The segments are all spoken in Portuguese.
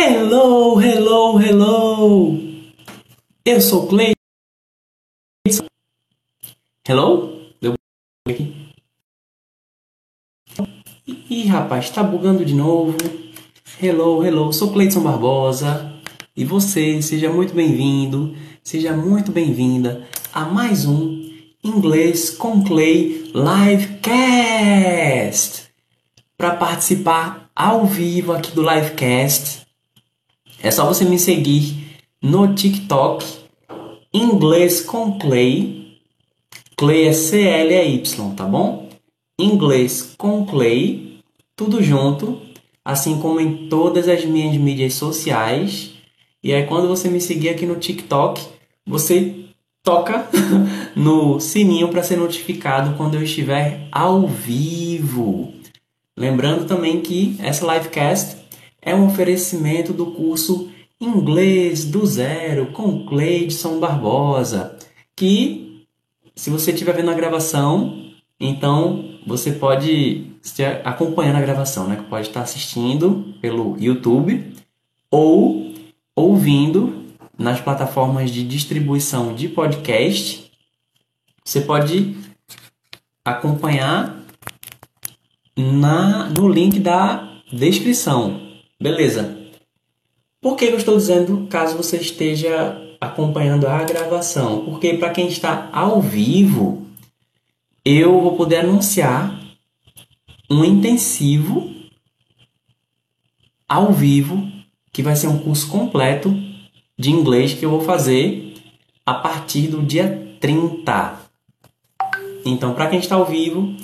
Hello, hello, hello! Eu sou o Clay. Hello? Deu aqui. Ih, rapaz, tá bugando de novo. Hello, hello, sou Cleiton Barbosa. E você, seja muito bem-vindo, seja muito bem-vinda a mais um Inglês com Clay Livecast. Para participar ao vivo aqui do Livecast, é só você me seguir no TikTok Inglês com Clay. Clay é C-L-E-Y, tá bom? Inglês com Clay, tudo junto, assim como em todas as minhas mídias sociais. E aí, quando você me seguir aqui no TikTok, você toca no sininho para ser notificado quando eu estiver ao vivo. Lembrando também que essa livecast é um oferecimento do curso Inglês do Zero com Cleidson Barbosa, que se você estiver vendo a gravação, então você pode estar acompanhando a gravação, né? Pode estar assistindo pelo YouTube ou ouvindo nas plataformas de distribuição de podcast. Você pode acompanhar na, no link da descrição. Beleza? Por que eu estou dizendo caso você esteja acompanhando a gravação? Porque para quem está ao vivo, eu vou poder anunciar um intensivo ao vivo, que vai ser um curso completo de inglês que eu vou fazer a partir do dia 30. Então, para quem está ao vivo,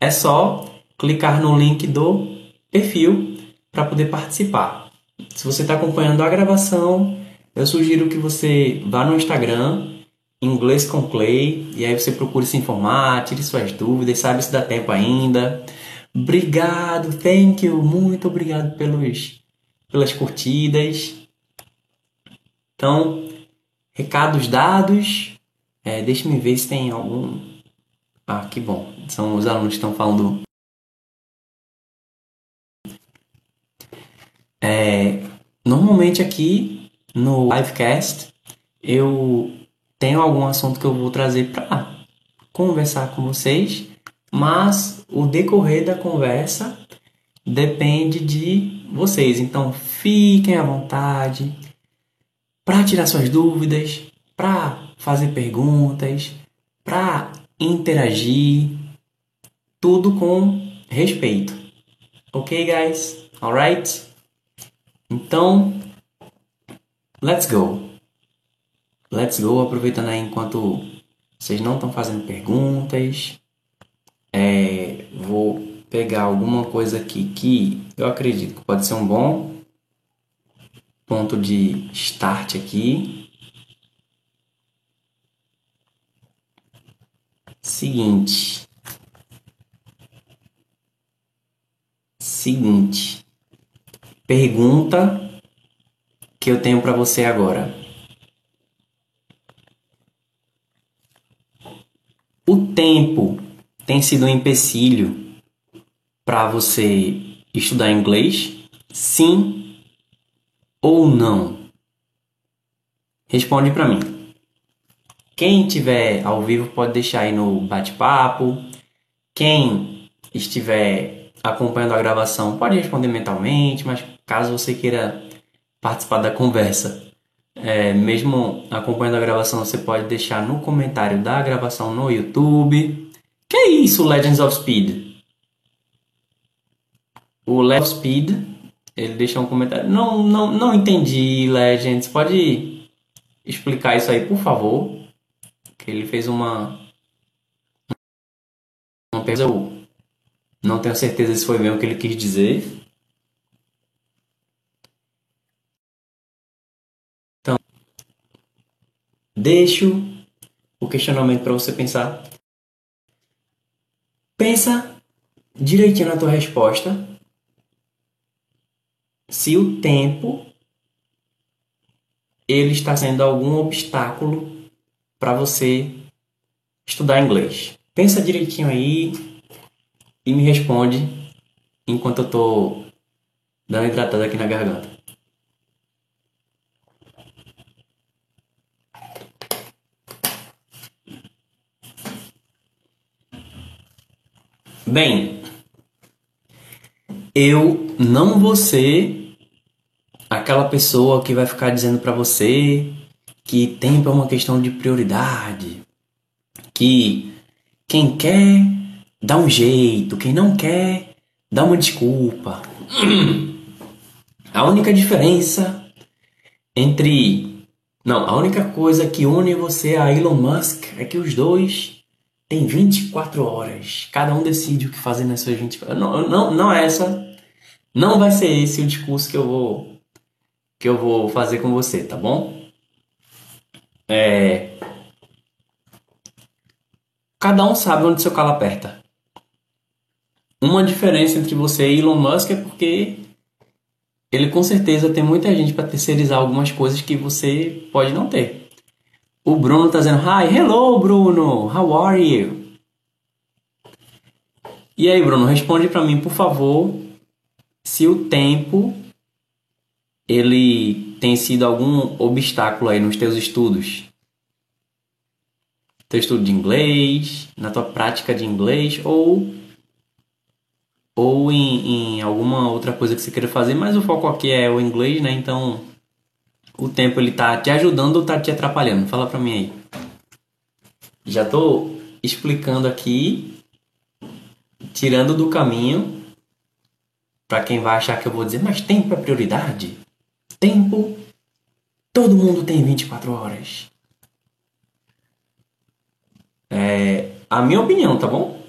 é só clicar no link do perfil para poder participar. Se você está acompanhando a gravação, eu sugiro que você vá no Instagram, Inglês com Clay, e aí você procure se informar, tire suas dúvidas, sabe se dá tempo ainda. Obrigado, thank you, muito obrigado pelos, pelas curtidas. Então, recados dados. É, Deixa-me ver se tem algum. Ah, que bom. São os alunos que estão falando. É, normalmente aqui no livecast eu tenho algum assunto que eu vou trazer para conversar com vocês, mas o decorrer da conversa depende de vocês. Então fiquem à vontade para tirar suas dúvidas, para fazer perguntas, para interagir, tudo com respeito. Ok, guys? Alright? Então, let's go. Let's go, aproveitando aí enquanto vocês não estão fazendo perguntas. É, vou pegar alguma coisa aqui que eu acredito que pode ser um bom ponto de start aqui. Seguinte. Seguinte. Pergunta que eu tenho para você agora. O tempo tem sido um empecilho para você estudar inglês? Sim ou não? Responde para mim. Quem tiver ao vivo pode deixar aí no bate-papo. Quem estiver acompanhando a gravação pode responder mentalmente, mas caso você queira participar da conversa, é, mesmo acompanhando a gravação, você pode deixar no comentário da gravação no YouTube. Que é isso, Legends of Speed? O Legends of Speed ele deixou um comentário. Não, não, não entendi, Legends. Pode explicar isso aí, por favor? Que ele fez uma. Uma pergunta. Eu não tenho certeza se foi bem o que ele quis dizer. Deixo o questionamento para você pensar. Pensa direitinho na tua resposta se o tempo ele está sendo algum obstáculo para você estudar inglês. Pensa direitinho aí e me responde enquanto eu tô dando hidratada aqui na garganta. Bem, eu não vou ser aquela pessoa que vai ficar dizendo para você que tempo é uma questão de prioridade, que quem quer dá um jeito, quem não quer dá uma desculpa. A única diferença entre. Não, a única coisa que une você a Elon Musk é que os dois têm 24 horas. Cada um decide o que fazer nas suas 24 Não, não, não é essa. Não vai ser esse o discurso que eu vou que eu vou fazer com você, tá bom? É, cada um sabe onde seu calo aperta. Uma diferença entre você e Elon Musk é porque ele com certeza tem muita gente para terceirizar algumas coisas que você pode não ter. O Bruno tá dizendo: Hi, hello Bruno, how are you? E aí, Bruno, responde para mim, por favor, se o tempo ele tem sido algum obstáculo aí nos teus estudos teu estudo de inglês, na tua prática de inglês ou ou em, em alguma outra coisa que você queira fazer, mas o foco aqui é o inglês, né? Então o tempo ele tá te ajudando ou tá te atrapalhando? Fala pra mim aí. Já tô explicando aqui, tirando do caminho para quem vai achar que eu vou dizer, mas tempo é prioridade. Tempo, todo mundo tem 24 horas. É a minha opinião, tá bom?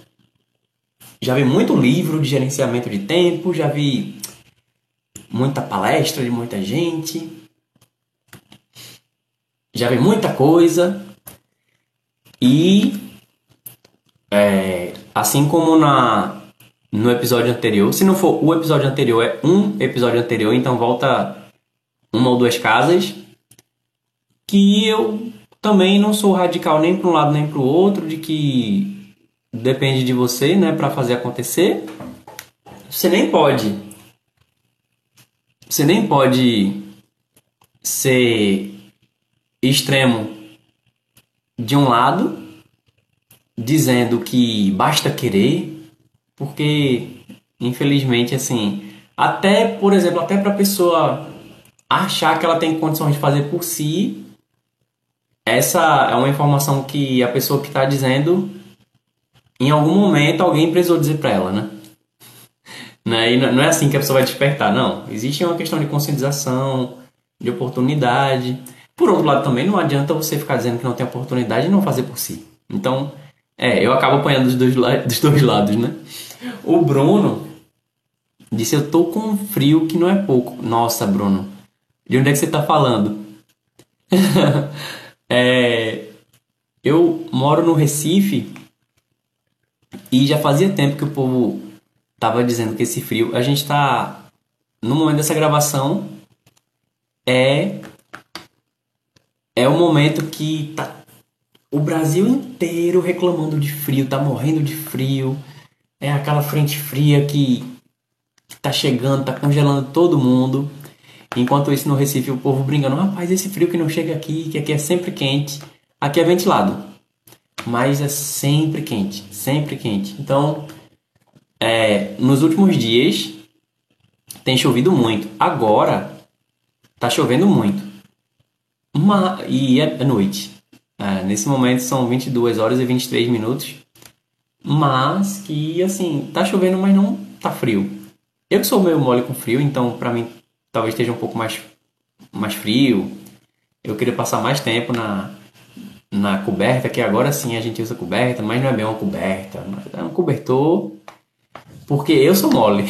Já vi muito livro de gerenciamento de tempo, já vi muita palestra de muita gente, já vi muita coisa e é, assim como na no episódio anterior, se não for o episódio anterior é um episódio anterior, então volta uma ou duas casas que eu também não sou radical nem para um lado nem para o outro, de que depende de você, né, para fazer acontecer. Você nem pode. Você nem pode ser extremo de um lado, dizendo que basta querer, porque infelizmente assim, até, por exemplo, até para pessoa achar que ela tem condições de fazer por si, essa é uma informação que a pessoa que está dizendo, em algum momento alguém precisou dizer para ela, né? né? E não é assim que a pessoa vai despertar, não. Existe uma questão de conscientização, de oportunidade. Por outro lado, também não adianta você ficar dizendo que não tem oportunidade e não fazer por si. Então, é, eu acabo apanhando dos dois, dos dois lados, né? O Bruno disse: Eu tô com um frio que não é pouco. Nossa, Bruno, de onde é que você tá falando? É, eu moro no Recife e já fazia tempo que o povo tava dizendo que esse frio. A gente tá. No momento dessa gravação, é. É o momento que tá o Brasil inteiro reclamando de frio, tá morrendo de frio. É aquela frente fria que, que tá chegando, tá congelando todo mundo. Enquanto isso no Recife o povo brincando, rapaz, esse frio que não chega aqui, que aqui é sempre quente. Aqui é ventilado, mas é sempre quente, sempre quente. Então, é, nos últimos dias tem chovido muito. Agora tá chovendo muito. Uma, e é noite. É, nesse momento são 22 horas e 23 minutos. Mas que assim, tá chovendo, mas não tá frio. Eu que sou meio mole com frio, então pra mim talvez esteja um pouco mais, mais frio. Eu queria passar mais tempo na, na coberta, que agora sim a gente usa coberta, mas não é bem uma coberta, é um cobertor, porque eu sou mole.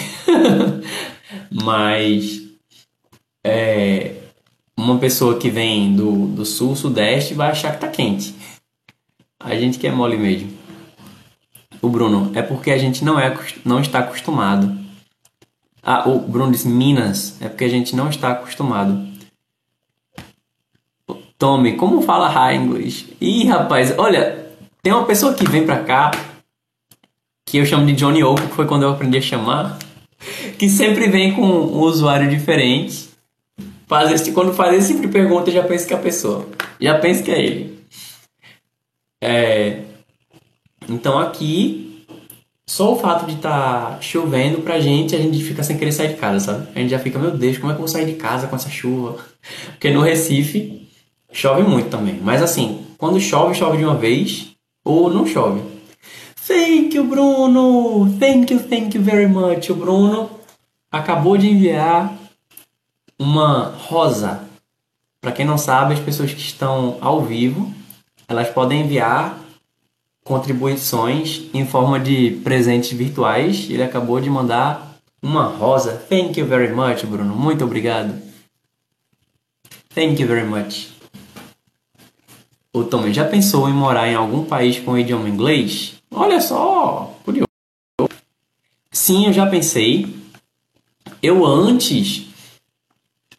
mas é, uma pessoa que vem do, do sul, sudeste, vai achar que tá quente. A gente que é mole mesmo. O Bruno, é porque a gente não, é, não está acostumado ah, o Bruno disse Minas. É porque a gente não está acostumado. Tommy, como fala high inglês? Ih, rapaz, olha, tem uma pessoa que vem pra cá que eu chamo de Johnny Oco, que foi quando eu aprendi a chamar, que sempre vem com um usuário diferente. Faz esse, quando faz esse tipo de pergunta, já penso que é a pessoa. Já penso que é ele. É, então aqui só o fato de estar tá chovendo pra gente, a gente fica sem querer sair de casa, sabe? A gente já fica, meu Deus, como é que eu vou sair de casa com essa chuva? Porque no Recife chove muito também. Mas assim, quando chove, chove de uma vez ou não chove. Thank you, Bruno! Thank you, thank you very much. O Bruno acabou de enviar uma rosa. Para quem não sabe, as pessoas que estão ao vivo, elas podem enviar contribuições em forma de presentes virtuais. Ele acabou de mandar uma rosa. Thank you very much, Bruno. Muito obrigado. Thank you very much. O Tommy já pensou em morar em algum país com idioma inglês? Olha só, curioso. Sim, eu já pensei. Eu antes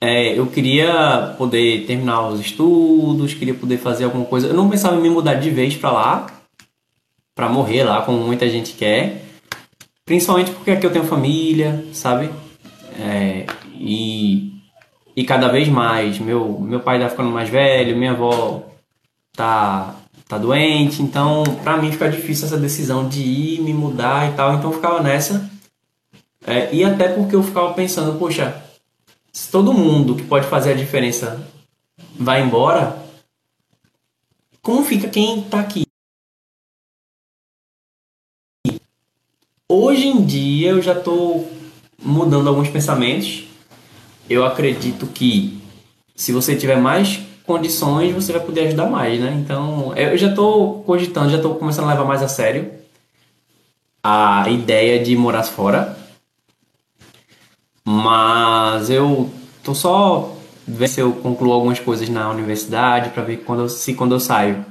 é, eu queria poder terminar os estudos, queria poder fazer alguma coisa. Eu não pensava em me mudar de vez para lá, para morrer lá, como muita gente quer. Principalmente porque aqui eu tenho família, sabe? É, e, e cada vez mais. Meu, meu pai tá ficando mais velho, minha avó tá, tá doente. Então, pra mim fica difícil essa decisão de ir, me mudar e tal. Então eu ficava nessa. É, e até porque eu ficava pensando, poxa, se todo mundo que pode fazer a diferença vai embora, como fica quem tá aqui? Hoje em dia eu já estou mudando alguns pensamentos. Eu acredito que se você tiver mais condições, você vai poder ajudar mais, né? Então, eu já estou cogitando, já estou começando a levar mais a sério a ideia de morar fora. Mas eu tô só vendo se eu concluo algumas coisas na universidade para ver quando eu, se quando eu saio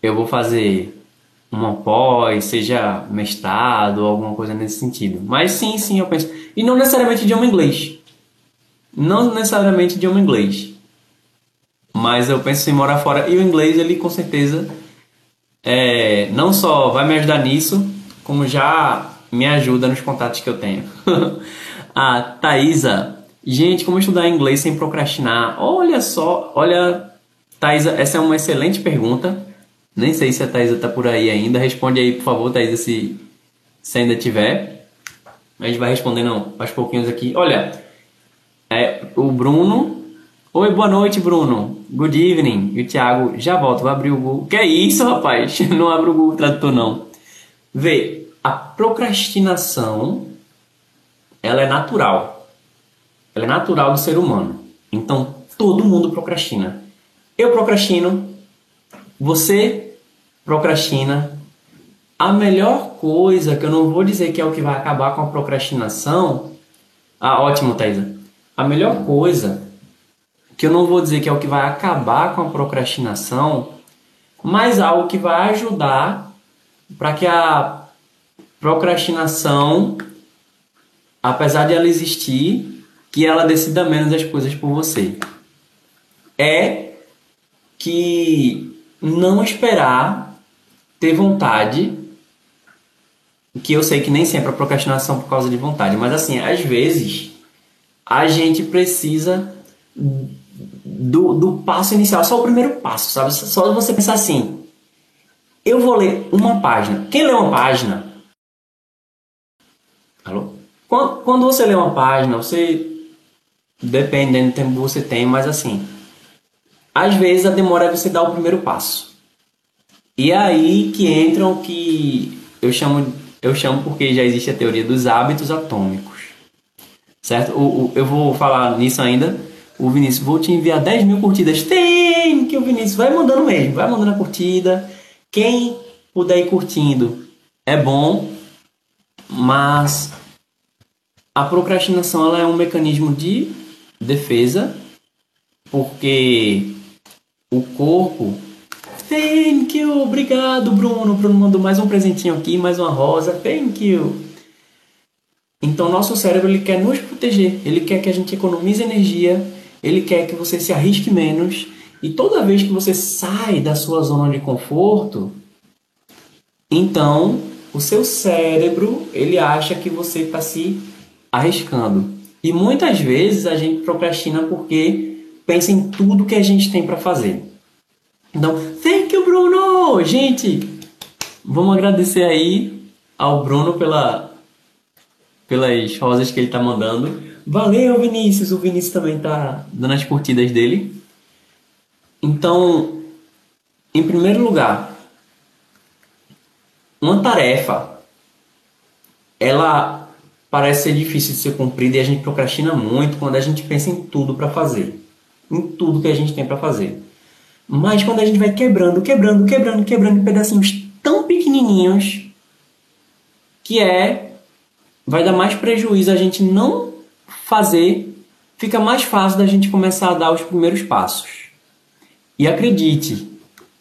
eu vou fazer uma pós, seja mestrado alguma coisa nesse sentido. Mas sim, sim, eu penso. E não necessariamente idioma inglês. Não necessariamente idioma inglês. Mas eu penso em morar fora. E o inglês, ele com certeza, é, não só vai me ajudar nisso, como já me ajuda nos contatos que eu tenho. a Thaisa. Gente, como estudar inglês sem procrastinar? Olha só, olha, Thaisa, essa é uma excelente pergunta. Nem sei se a Thaisa tá por aí ainda. Responde aí, por favor, Thaisa, se, se ainda tiver. A gente vai respondendo aos pouquinhos aqui. Olha, é, o Bruno. Oi, boa noite, Bruno. Good evening. E o Thiago já volta, vou abrir o Google. Que é isso, rapaz? Não abre o Google Tradutor, não. Vê, a procrastinação, ela é natural. Ela é natural do ser humano. Então, todo mundo procrastina. Eu procrastino, você procrastina. A melhor coisa, que eu não vou dizer que é o que vai acabar com a procrastinação. Ah, ótimo, Thaisa. A melhor coisa, que eu não vou dizer que é o que vai acabar com a procrastinação, mas algo que vai ajudar para que a procrastinação, apesar de ela existir, que ela decida menos as coisas por você. É que não esperar, ter vontade, que eu sei que nem sempre a procrastinação é por causa de vontade, mas assim, às vezes a gente precisa do, do passo inicial, só o primeiro passo, sabe? Só você pensar assim, eu vou ler uma página. Quem lê uma página? Alô? Quando, quando você lê uma página, você dependendo do tempo que você tem, mas assim, às vezes a demora é você dar o primeiro passo. E é aí que entram que eu chamo, eu chamo porque já existe a teoria dos hábitos atômicos. Certo? O, o, eu vou falar nisso ainda. O Vinícius, vou te enviar 10 mil curtidas. Tem que o Vinícius vai mandando mesmo, vai mandando a curtida. Quem puder ir curtindo é bom, mas a procrastinação ela é um mecanismo de defesa, porque o corpo. Thank you, obrigado, Bruno. Bruno mandou mais um presentinho aqui, mais uma rosa. Thank you. Então, nosso cérebro ele quer nos proteger, ele quer que a gente economize energia, ele quer que você se arrisque menos. E toda vez que você sai da sua zona de conforto, então o seu cérebro ele acha que você está se arriscando. E muitas vezes a gente procrastina porque pensa em tudo que a gente tem para fazer. Então, thank you, Bruno! Gente, vamos agradecer aí ao Bruno pela, pelas rosas que ele tá mandando. Valeu, Vinícius! O Vinícius também tá dando as curtidas dele. Então, em primeiro lugar, uma tarefa ela parece ser difícil de ser cumprida e a gente procrastina muito quando a gente pensa em tudo para fazer, em tudo que a gente tem para fazer. Mas quando a gente vai quebrando, quebrando, quebrando, quebrando em pedacinhos tão pequenininhos que é vai dar mais prejuízo a gente não fazer, fica mais fácil da gente começar a dar os primeiros passos. E acredite,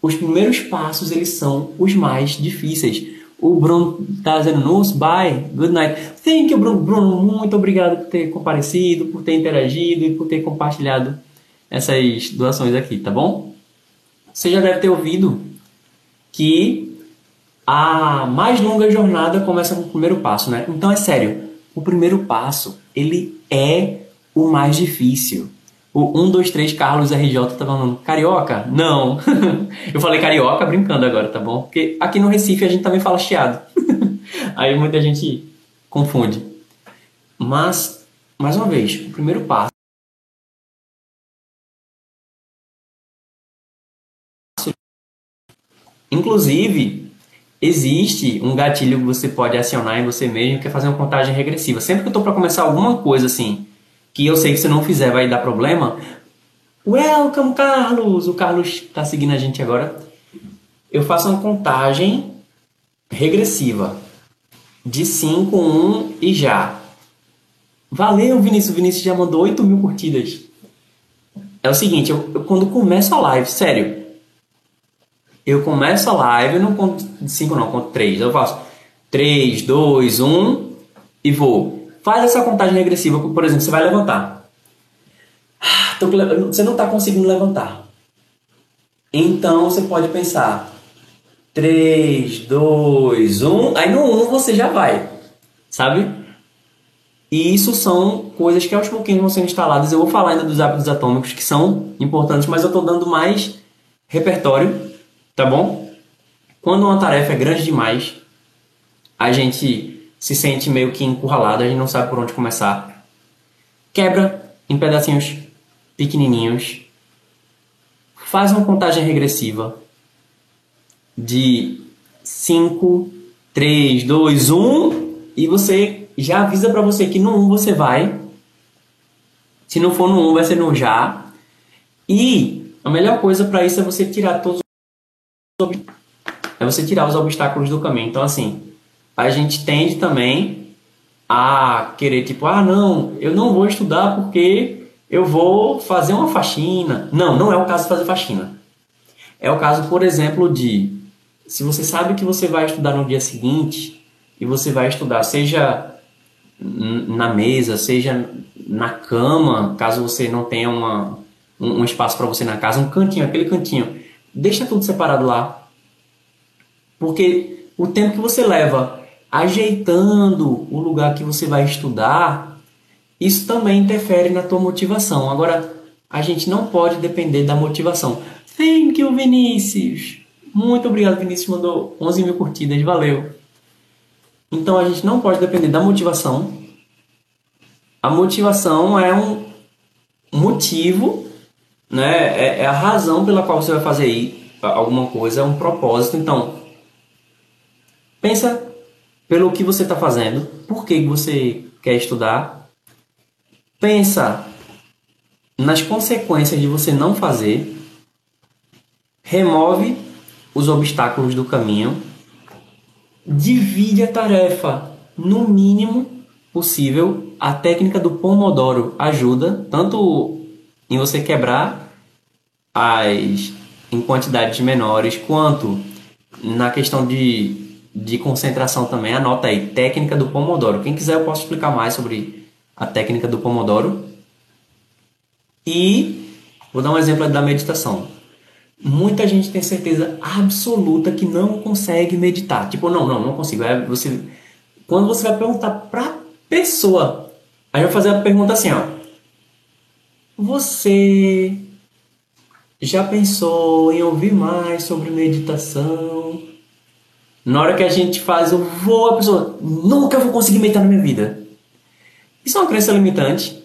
os primeiros passos eles são os mais difíceis. O Bruno está dizendo nos, bye, good night. Thank you, Bruno. Bruno, muito obrigado por ter comparecido, por ter interagido e por ter compartilhado essas doações aqui, tá bom? Você já deve ter ouvido que a mais longa jornada começa com o primeiro passo, né? Então é sério, o primeiro passo, ele é o mais difícil. O 1, 2, 3 Carlos RJ tá falando carioca? Não. eu falei carioca brincando agora, tá bom? Porque aqui no Recife a gente também fala chiado. Aí muita gente confunde. Mas, mais uma vez, o primeiro passo. Inclusive, existe um gatilho que você pode acionar em você mesmo, que é fazer uma contagem regressiva. Sempre que eu tô para começar alguma coisa assim, que eu sei que se não fizer vai dar problema. Welcome, Carlos! O Carlos está seguindo a gente agora. Eu faço uma contagem regressiva de 5, 1 e já. Valeu, Vinícius. O Vinícius já mandou 8 mil curtidas. É o seguinte, eu, eu, quando começo a live, sério, eu começo a live, eu não conto 5 não, conto 3. Eu faço 3, 2, 1 e vou. Faz essa contagem regressiva, por exemplo, você vai levantar. Você não está conseguindo levantar. Então você pode pensar 3, 2, 1. Aí no 1 você já vai. Sabe? E isso são coisas que aos pouquinhos vão ser instaladas. Eu vou falar ainda dos hábitos atômicos que são importantes, mas eu estou dando mais repertório, tá bom? Quando uma tarefa é grande demais, a gente se sente meio que encurralado, a gente não sabe por onde começar. Quebra em pedacinhos pequenininhos. Faz uma contagem regressiva de 5, 3, 2, 1 e você já avisa para você que no 1 você vai. Se não for no 1, vai ser no já. E a melhor coisa para isso é você tirar todos os é você tirar os obstáculos do caminho. Então assim, a gente tende também a querer, tipo, ah, não, eu não vou estudar porque eu vou fazer uma faxina. Não, não é o caso de fazer faxina. É o caso, por exemplo, de se você sabe que você vai estudar no dia seguinte e você vai estudar, seja na mesa, seja na cama, caso você não tenha uma, um, um espaço para você na casa, um cantinho, aquele cantinho, deixa tudo separado lá. Porque o tempo que você leva ajeitando o lugar que você vai estudar, isso também interfere na tua motivação. Agora, a gente não pode depender da motivação. Thank you, Vinícius! Muito obrigado, Vinícius mandou 11 mil curtidas, valeu. Então a gente não pode depender da motivação. A motivação é um motivo, né? É, é a razão pela qual você vai fazer alguma coisa, é um propósito. Então, pensa pelo que você está fazendo, por que você quer estudar. Pensa nas consequências de você não fazer. Remove os obstáculos do caminho. Divide a tarefa no mínimo possível. A técnica do Pomodoro ajuda tanto em você quebrar as em quantidades menores quanto na questão de de concentração também, anota aí, técnica do Pomodoro. Quem quiser eu posso explicar mais sobre a técnica do Pomodoro. E vou dar um exemplo da meditação. Muita gente tem certeza absoluta que não consegue meditar. Tipo, não, não, não consigo. É você quando você vai perguntar pra pessoa, aí vai fazer a pergunta assim, ó. Você já pensou em ouvir mais sobre meditação? Na hora que a gente faz o vou, a pessoa nunca vou conseguir meditar na minha vida. Isso é uma crença limitante.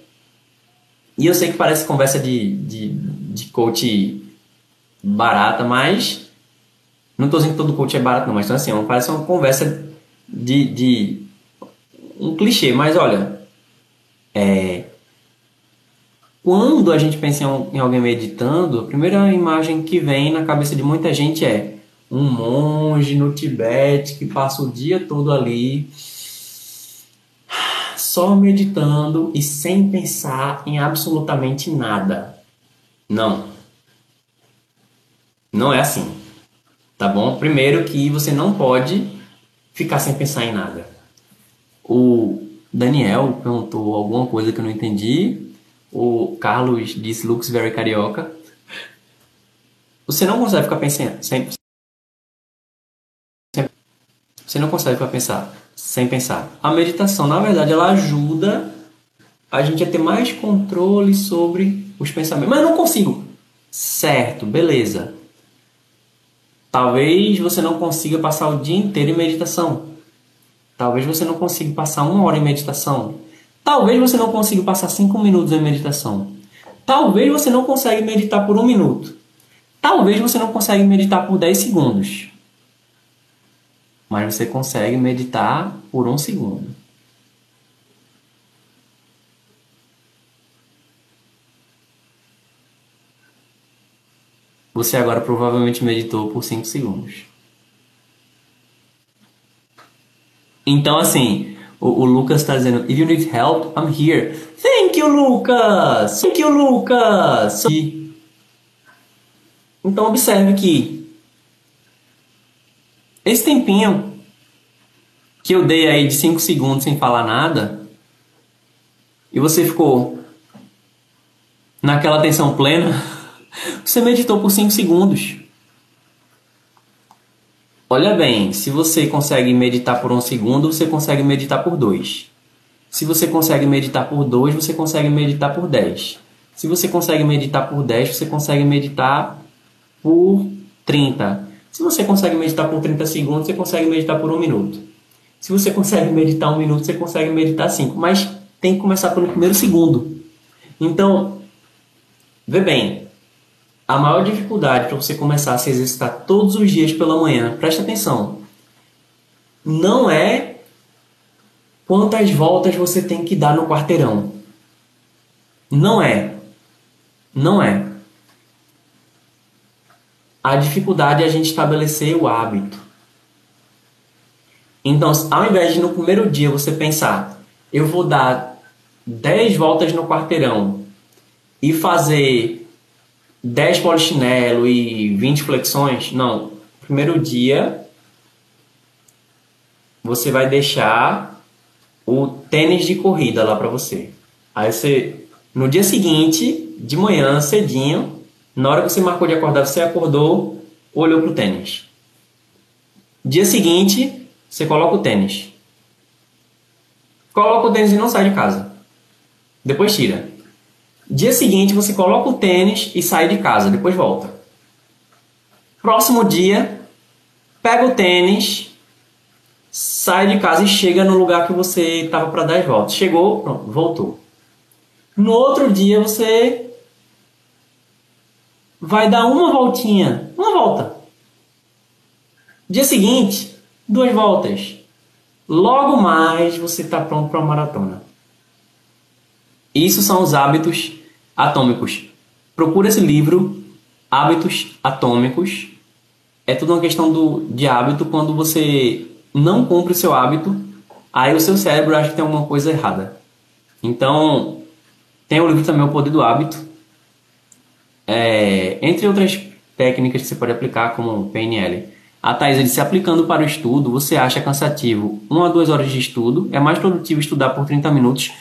E eu sei que parece conversa de, de, de coach barata, mas não estou dizendo que todo coach é barato, não, mas então, assim, parece uma conversa de, de um clichê, mas olha, é, quando a gente pensa em alguém meditando, a primeira imagem que vem na cabeça de muita gente é um monge no Tibete que passa o dia todo ali só meditando e sem pensar em absolutamente nada. Não. Não é assim. Tá bom? Primeiro que você não pode ficar sem pensar em nada. O Daniel perguntou alguma coisa que eu não entendi. O Carlos disse looks very carioca. Você não consegue ficar pensando sem, você não consegue ficar pensar sem pensar. A meditação, na verdade, ela ajuda a gente a ter mais controle sobre os pensamentos. Mas eu não consigo. Certo, beleza. Talvez você não consiga passar o dia inteiro em meditação. Talvez você não consiga passar uma hora em meditação. Talvez você não consiga passar cinco minutos em meditação. Talvez você não consiga meditar por um minuto. Talvez você não consiga meditar por 10 segundos. Mas você consegue meditar por um segundo. Você agora provavelmente meditou por 5 segundos. Então, assim, o, o Lucas está dizendo: If you need help, I'm here. Thank you, Lucas! Thank you, Lucas! Então, observe que esse tempinho que eu dei aí de 5 segundos sem falar nada, e você ficou naquela atenção plena, você meditou por 5 segundos. Olha bem, se você consegue meditar por um segundo, você consegue meditar por dois. Se você consegue meditar por dois, você consegue meditar por dez. Se você consegue meditar por dez, você consegue meditar por 30. Se você consegue meditar por 30 segundos, você consegue meditar por um minuto. Se você consegue meditar um minuto, você consegue meditar cinco. Mas tem que começar pelo primeiro segundo. Então, vê bem, a maior dificuldade para você começar a se exercitar todos os dias pela manhã, preste atenção, não é quantas voltas você tem que dar no quarteirão. Não é. Não é. A dificuldade é a gente estabelecer o hábito. Então, ao invés de no primeiro dia você pensar, eu vou dar 10 voltas no quarteirão e fazer 10 polichinelo e 20 flexões. Não. Primeiro dia você vai deixar o tênis de corrida lá para você. Aí você no dia seguinte, de manhã, cedinho, na hora que você marcou de acordar, você acordou, olhou pro tênis. Dia seguinte, você coloca o tênis. Coloca o tênis e não sai de casa. Depois tira. Dia seguinte você coloca o tênis e sai de casa, depois volta. Próximo dia, pega o tênis, sai de casa e chega no lugar que você estava para dar as voltas. Chegou, pronto, voltou. No outro dia você vai dar uma voltinha, uma volta. Dia seguinte, duas voltas. Logo mais você está pronto para uma maratona. Isso são os hábitos atômicos. Procura esse livro, Hábitos Atômicos. É tudo uma questão do, de hábito. Quando você não cumpre o seu hábito, aí o seu cérebro acha que tem alguma coisa errada. Então, tem o livro também O Poder do Hábito. É, entre outras técnicas que você pode aplicar, como PNL. A Thais disse, aplicando para o estudo, você acha cansativo uma a duas horas de estudo, é mais produtivo estudar por 30 minutos.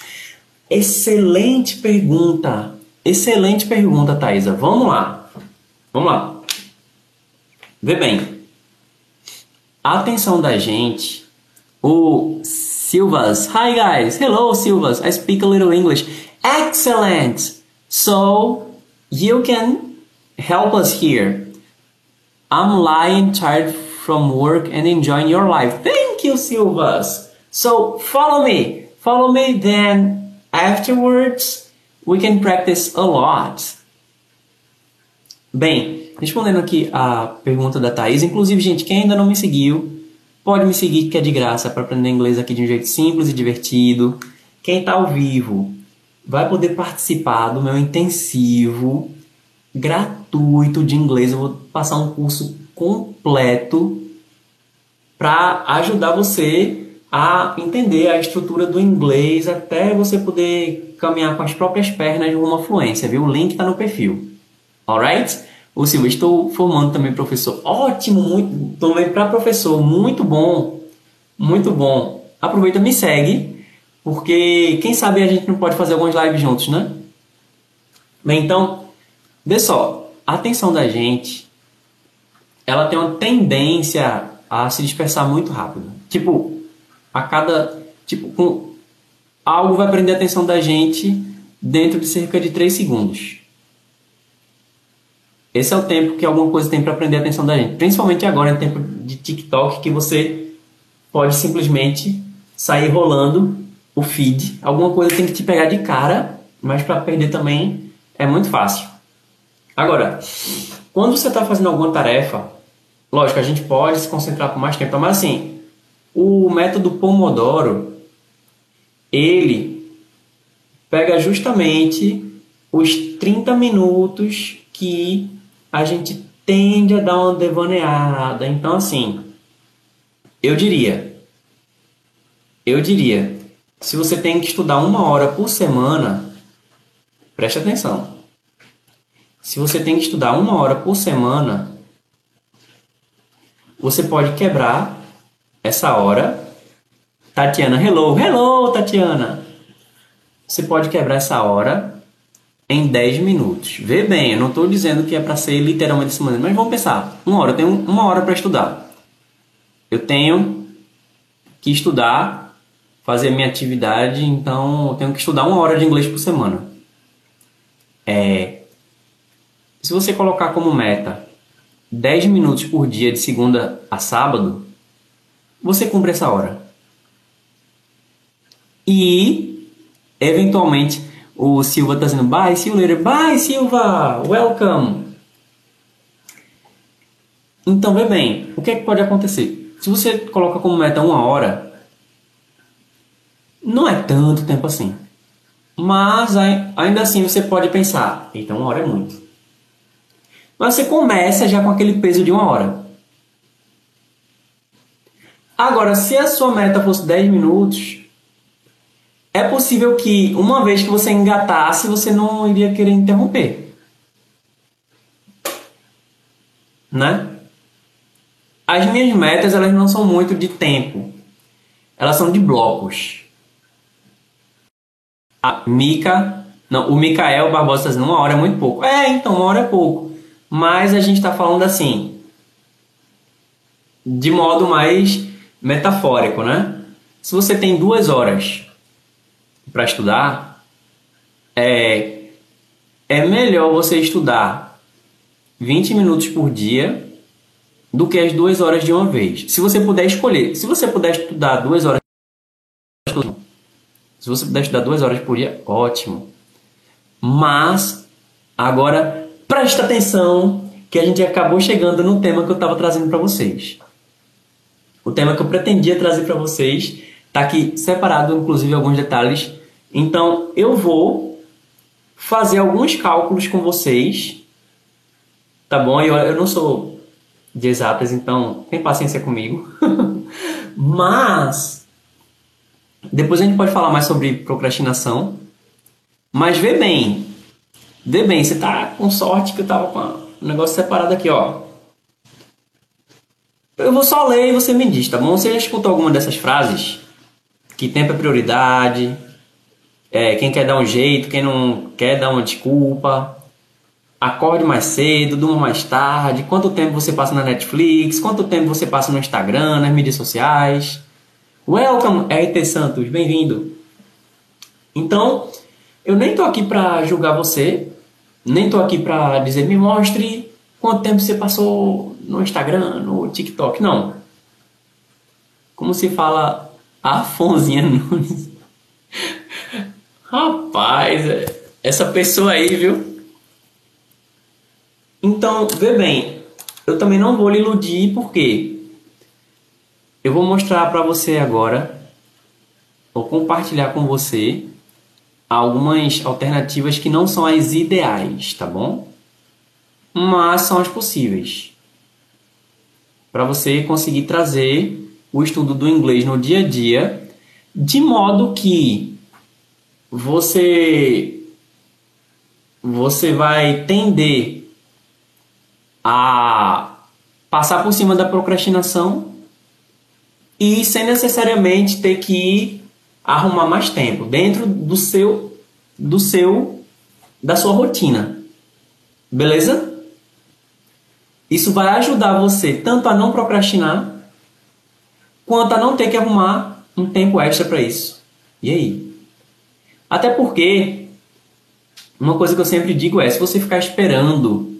Excelente pergunta! Excelente pergunta, Thaisa. Vamos lá. Vamos lá. Vê bem. A atenção da gente. O Silvas. Hi guys. Hello Silvas. I speak a little English. Excellent. So you can help us here. I'm lying tired from work and enjoying your life. Thank you, Silvas. So follow me. Follow me, then afterwards we can practice a lot. Bem, respondendo aqui a pergunta da Thaís, inclusive, gente, quem ainda não me seguiu, pode me seguir que é de graça para aprender inglês aqui de um jeito simples e divertido. Quem está ao vivo vai poder participar do meu intensivo gratuito de inglês. Eu vou passar um curso completo para ajudar você a entender a estrutura do inglês até você poder caminhar com as próprias pernas rumo à fluência, viu? O link está no perfil. Alright? Ou Silva, estou formando também professor. Ótimo, muito, também para professor, muito bom. Muito bom. Aproveita, me segue, porque quem sabe a gente não pode fazer algumas lives juntos, né? Bem, então, vê só, a atenção da gente, ela tem uma tendência a se dispersar muito rápido. Tipo, a cada. Tipo, com, algo vai prender a atenção da gente dentro de cerca de 3 segundos. Esse é o tempo que alguma coisa tem para prender a atenção da gente. Principalmente agora, em tempo de TikTok, que você pode simplesmente sair rolando o feed. Alguma coisa tem que te pegar de cara, mas para perder também é muito fácil. Agora, quando você está fazendo alguma tarefa, lógico, a gente pode se concentrar por mais tempo, mas assim, o método Pomodoro, ele pega justamente os 30 minutos que a gente tende a dar uma devaneada. Então, assim, eu diria, eu diria, se você tem que estudar uma hora por semana, preste atenção. Se você tem que estudar uma hora por semana, você pode quebrar essa hora. Tatiana, hello, hello, Tatiana. Você pode quebrar essa hora em 10 minutos. Vê bem, eu não estou dizendo que é para ser literalmente essa maneira, mas vamos pensar. Uma hora, eu tenho uma hora para estudar. Eu tenho que estudar, fazer minha atividade, então eu tenho que estudar uma hora de inglês por semana. É, se você colocar como meta 10 minutos por dia de segunda a sábado, você cumpre essa hora. E, eventualmente, o Silva está dizendo bye, later, bye Silva, welcome. Então, vê bem, o que, é que pode acontecer? Se você coloca como meta uma hora, não é tanto tempo assim. Mas ainda assim você pode pensar, então uma hora é muito. Mas você começa já com aquele peso de uma hora. Agora, se a sua meta fosse 10 minutos, é possível que uma vez que você engatasse, você não iria querer interromper. Né? As minhas metas, elas não são muito de tempo. Elas são de blocos. A Mica, não, o Micael Barbosa dizendo uma hora é muito pouco. É, então, uma hora é pouco. Mas a gente está falando assim, de modo mais metafórico, né? Se você tem duas horas para estudar, é, é melhor você estudar 20 minutos por dia do que as duas horas de uma vez. Se você puder escolher, se você puder estudar duas horas, se você puder estudar duas horas por dia, ótimo. Mas agora presta atenção que a gente acabou chegando no tema que eu estava trazendo para vocês. O tema que eu pretendia trazer para vocês está aqui separado, inclusive alguns detalhes. Então eu vou fazer alguns cálculos com vocês, tá bom? Eu, eu não sou de exatas, então tem paciência comigo. Mas depois a gente pode falar mais sobre procrastinação. Mas vê bem, vê bem, você tá com sorte que eu tava com o negócio separado aqui, ó. Eu vou só ler e você me diz, tá bom? Você já escutou alguma dessas frases? Que tempo é prioridade, é, quem quer dar um jeito, quem não quer dar uma desculpa, acorde mais cedo, durma mais tarde, quanto tempo você passa na Netflix, quanto tempo você passa no Instagram, nas mídias sociais. Welcome, RT Santos, bem-vindo. Então, eu nem tô aqui para julgar você, nem tô aqui para dizer me mostre quanto tempo você passou no Instagram, no TikTok. Não. Como se fala Afonzinha Nunes. Rapaz, essa pessoa aí, viu? Então, vê bem, eu também não vou lhe iludir, porque eu vou mostrar para você agora, vou compartilhar com você algumas alternativas que não são as ideais, tá bom? Mas são as possíveis. Para você conseguir trazer o estudo do inglês no dia a dia, de modo que você você vai tender a passar por cima da procrastinação e sem necessariamente ter que arrumar mais tempo dentro do seu do seu da sua rotina. Beleza? Isso vai ajudar você tanto a não procrastinar quanto a não ter que arrumar um tempo extra para isso. E aí? Até porque, uma coisa que eu sempre digo é: se você ficar esperando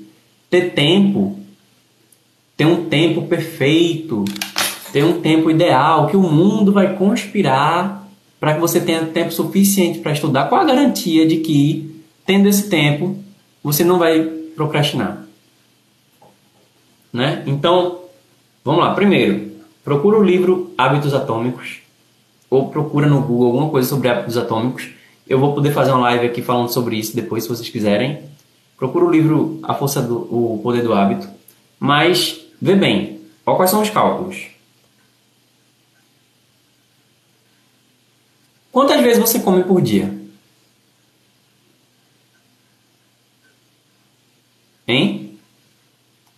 ter tempo, ter um tempo perfeito, ter um tempo ideal, que o mundo vai conspirar para que você tenha tempo suficiente para estudar, qual a garantia de que, tendo esse tempo, você não vai procrastinar? Né? Então, vamos lá. Primeiro, procura o livro Hábitos Atômicos ou procura no Google alguma coisa sobre hábitos atômicos eu vou poder fazer uma live aqui falando sobre isso depois, se vocês quiserem. Procura o livro A Força do o Poder do Hábito. Mas, vê bem, quais são os cálculos. Quantas vezes você come por dia? Hein?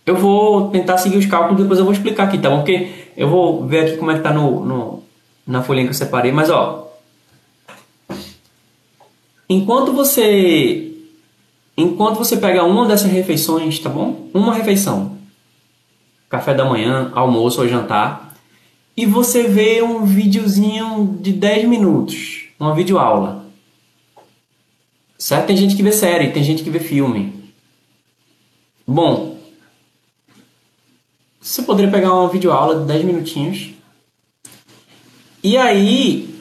Eu vou tentar seguir os cálculos, depois eu vou explicar aqui, tá bom? Porque eu vou ver aqui como é que tá no, no na folhinha que eu separei, mas ó, Enquanto você enquanto você pega uma dessas refeições, tá bom? Uma refeição. Café da manhã, almoço ou jantar, e você vê um videozinho de 10 minutos, uma videoaula. Certo? Tem gente que vê série, tem gente que vê filme. Bom, você poderia pegar uma videoaula de 10 minutinhos. E aí,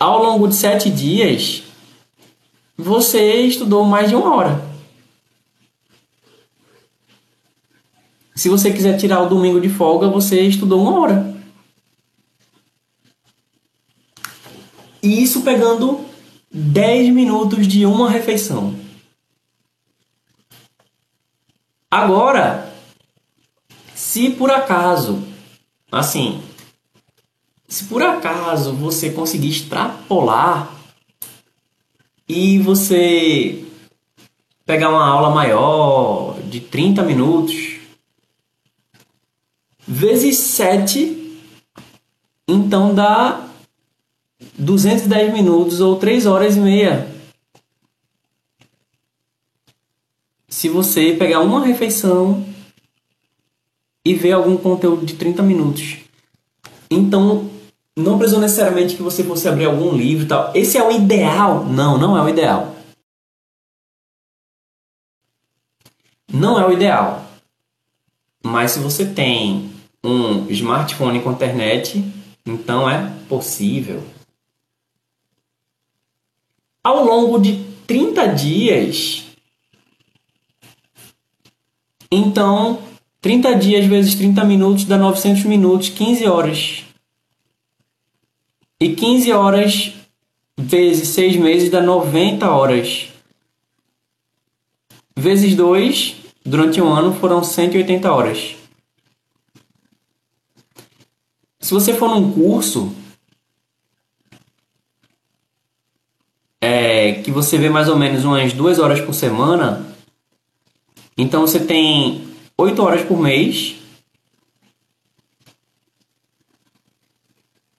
ao longo de sete dias, você estudou mais de uma hora. Se você quiser tirar o domingo de folga, você estudou uma hora. E isso pegando 10 minutos de uma refeição. Agora, se por acaso, assim, se por acaso você conseguir extrapolar e você pegar uma aula maior de 30 minutos vezes 7, então dá 210 minutos ou 3 horas e meia. Se você pegar uma refeição e ver algum conteúdo de 30 minutos. Então, não precisou necessariamente que você fosse abrir algum livro e tal. Esse é o ideal? Não, não é o ideal. Não é o ideal. Mas se você tem um smartphone com internet, então é possível. Ao longo de 30 dias, então 30 dias vezes 30 minutos dá 900 minutos, 15 horas. E 15 horas vezes 6 meses dá 90 horas. Vezes 2, durante um ano foram 180 horas. Se você for num curso é, que você vê mais ou menos umas 2 horas por semana, então você tem 8 horas por mês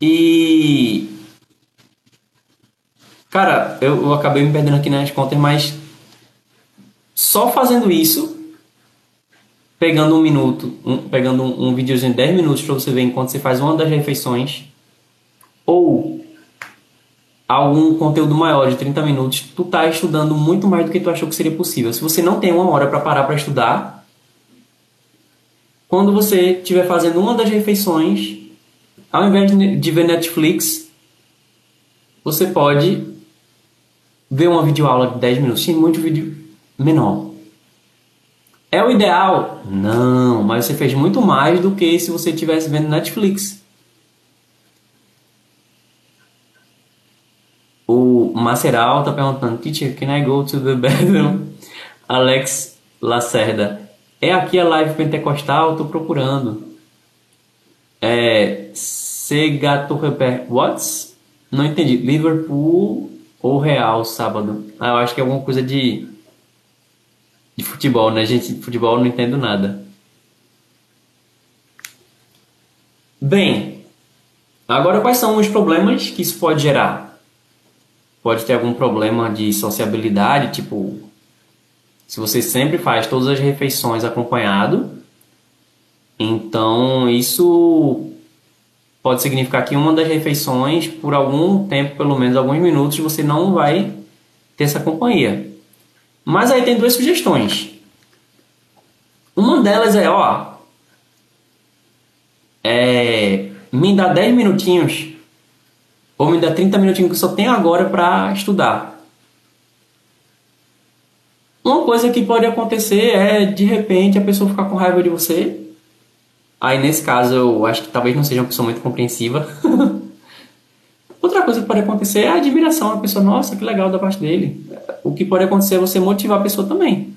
E. Cara, eu, eu acabei me perdendo aqui nas contas, mas. Só fazendo isso, pegando um minuto, um, pegando um, um videozinho de 10 minutos para você ver enquanto você faz uma das refeições, ou algum conteúdo maior de 30 minutos, tu tá estudando muito mais do que tu achou que seria possível. Se você não tem uma hora para parar para estudar, quando você estiver fazendo uma das refeições, ao invés de ver Netflix, você pode ver uma videoaula de 10 minutos. Tem muito vídeo menor. É o ideal? Não, mas você fez muito mais do que se você estivesse vendo Netflix. O Maceral está perguntando, teacher, can I go to the bathroom? Alex Lacerda, é aqui a live pentecostal? Tô procurando. É, Segato Repair, what? Não entendi. Liverpool ou Real sábado? Ah, eu acho que é alguma coisa de de futebol, né, gente? De futebol eu não entendo nada. Bem, agora quais são os problemas que isso pode gerar? Pode ter algum problema de sociabilidade, tipo, se você sempre faz todas as refeições acompanhado, então isso pode significar que uma das refeições, por algum tempo, pelo menos alguns minutos, você não vai ter essa companhia. Mas aí tem duas sugestões. Uma delas é, ó, é, me dá 10 minutinhos ou me dá 30 minutinhos que eu só tenho agora para estudar. Uma coisa que pode acontecer é de repente a pessoa ficar com raiva de você. Aí nesse caso eu acho que talvez não seja uma pessoa muito compreensiva. Outra coisa que pode acontecer é a admiração. A pessoa, nossa, que legal da parte dele. O que pode acontecer é você motivar a pessoa também.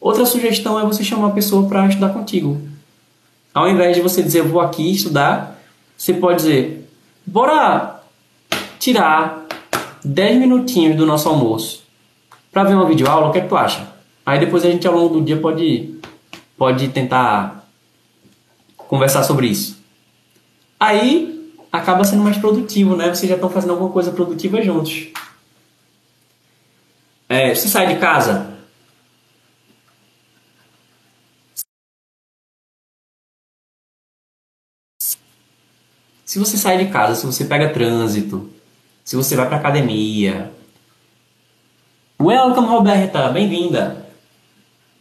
Outra sugestão é você chamar a pessoa para estudar contigo. Ao invés de você dizer, vou aqui estudar, você pode dizer, bora tirar 10 minutinhos do nosso almoço para ver uma videoaula, o que é que tu acha? Aí depois a gente ao longo do dia pode, pode tentar conversar sobre isso. Aí acaba sendo mais produtivo, né? Vocês já estão fazendo alguma coisa produtiva juntos. É, você sai de casa. Se você sai de casa, se você pega trânsito, se você vai para academia. Welcome, Roberta, bem-vinda.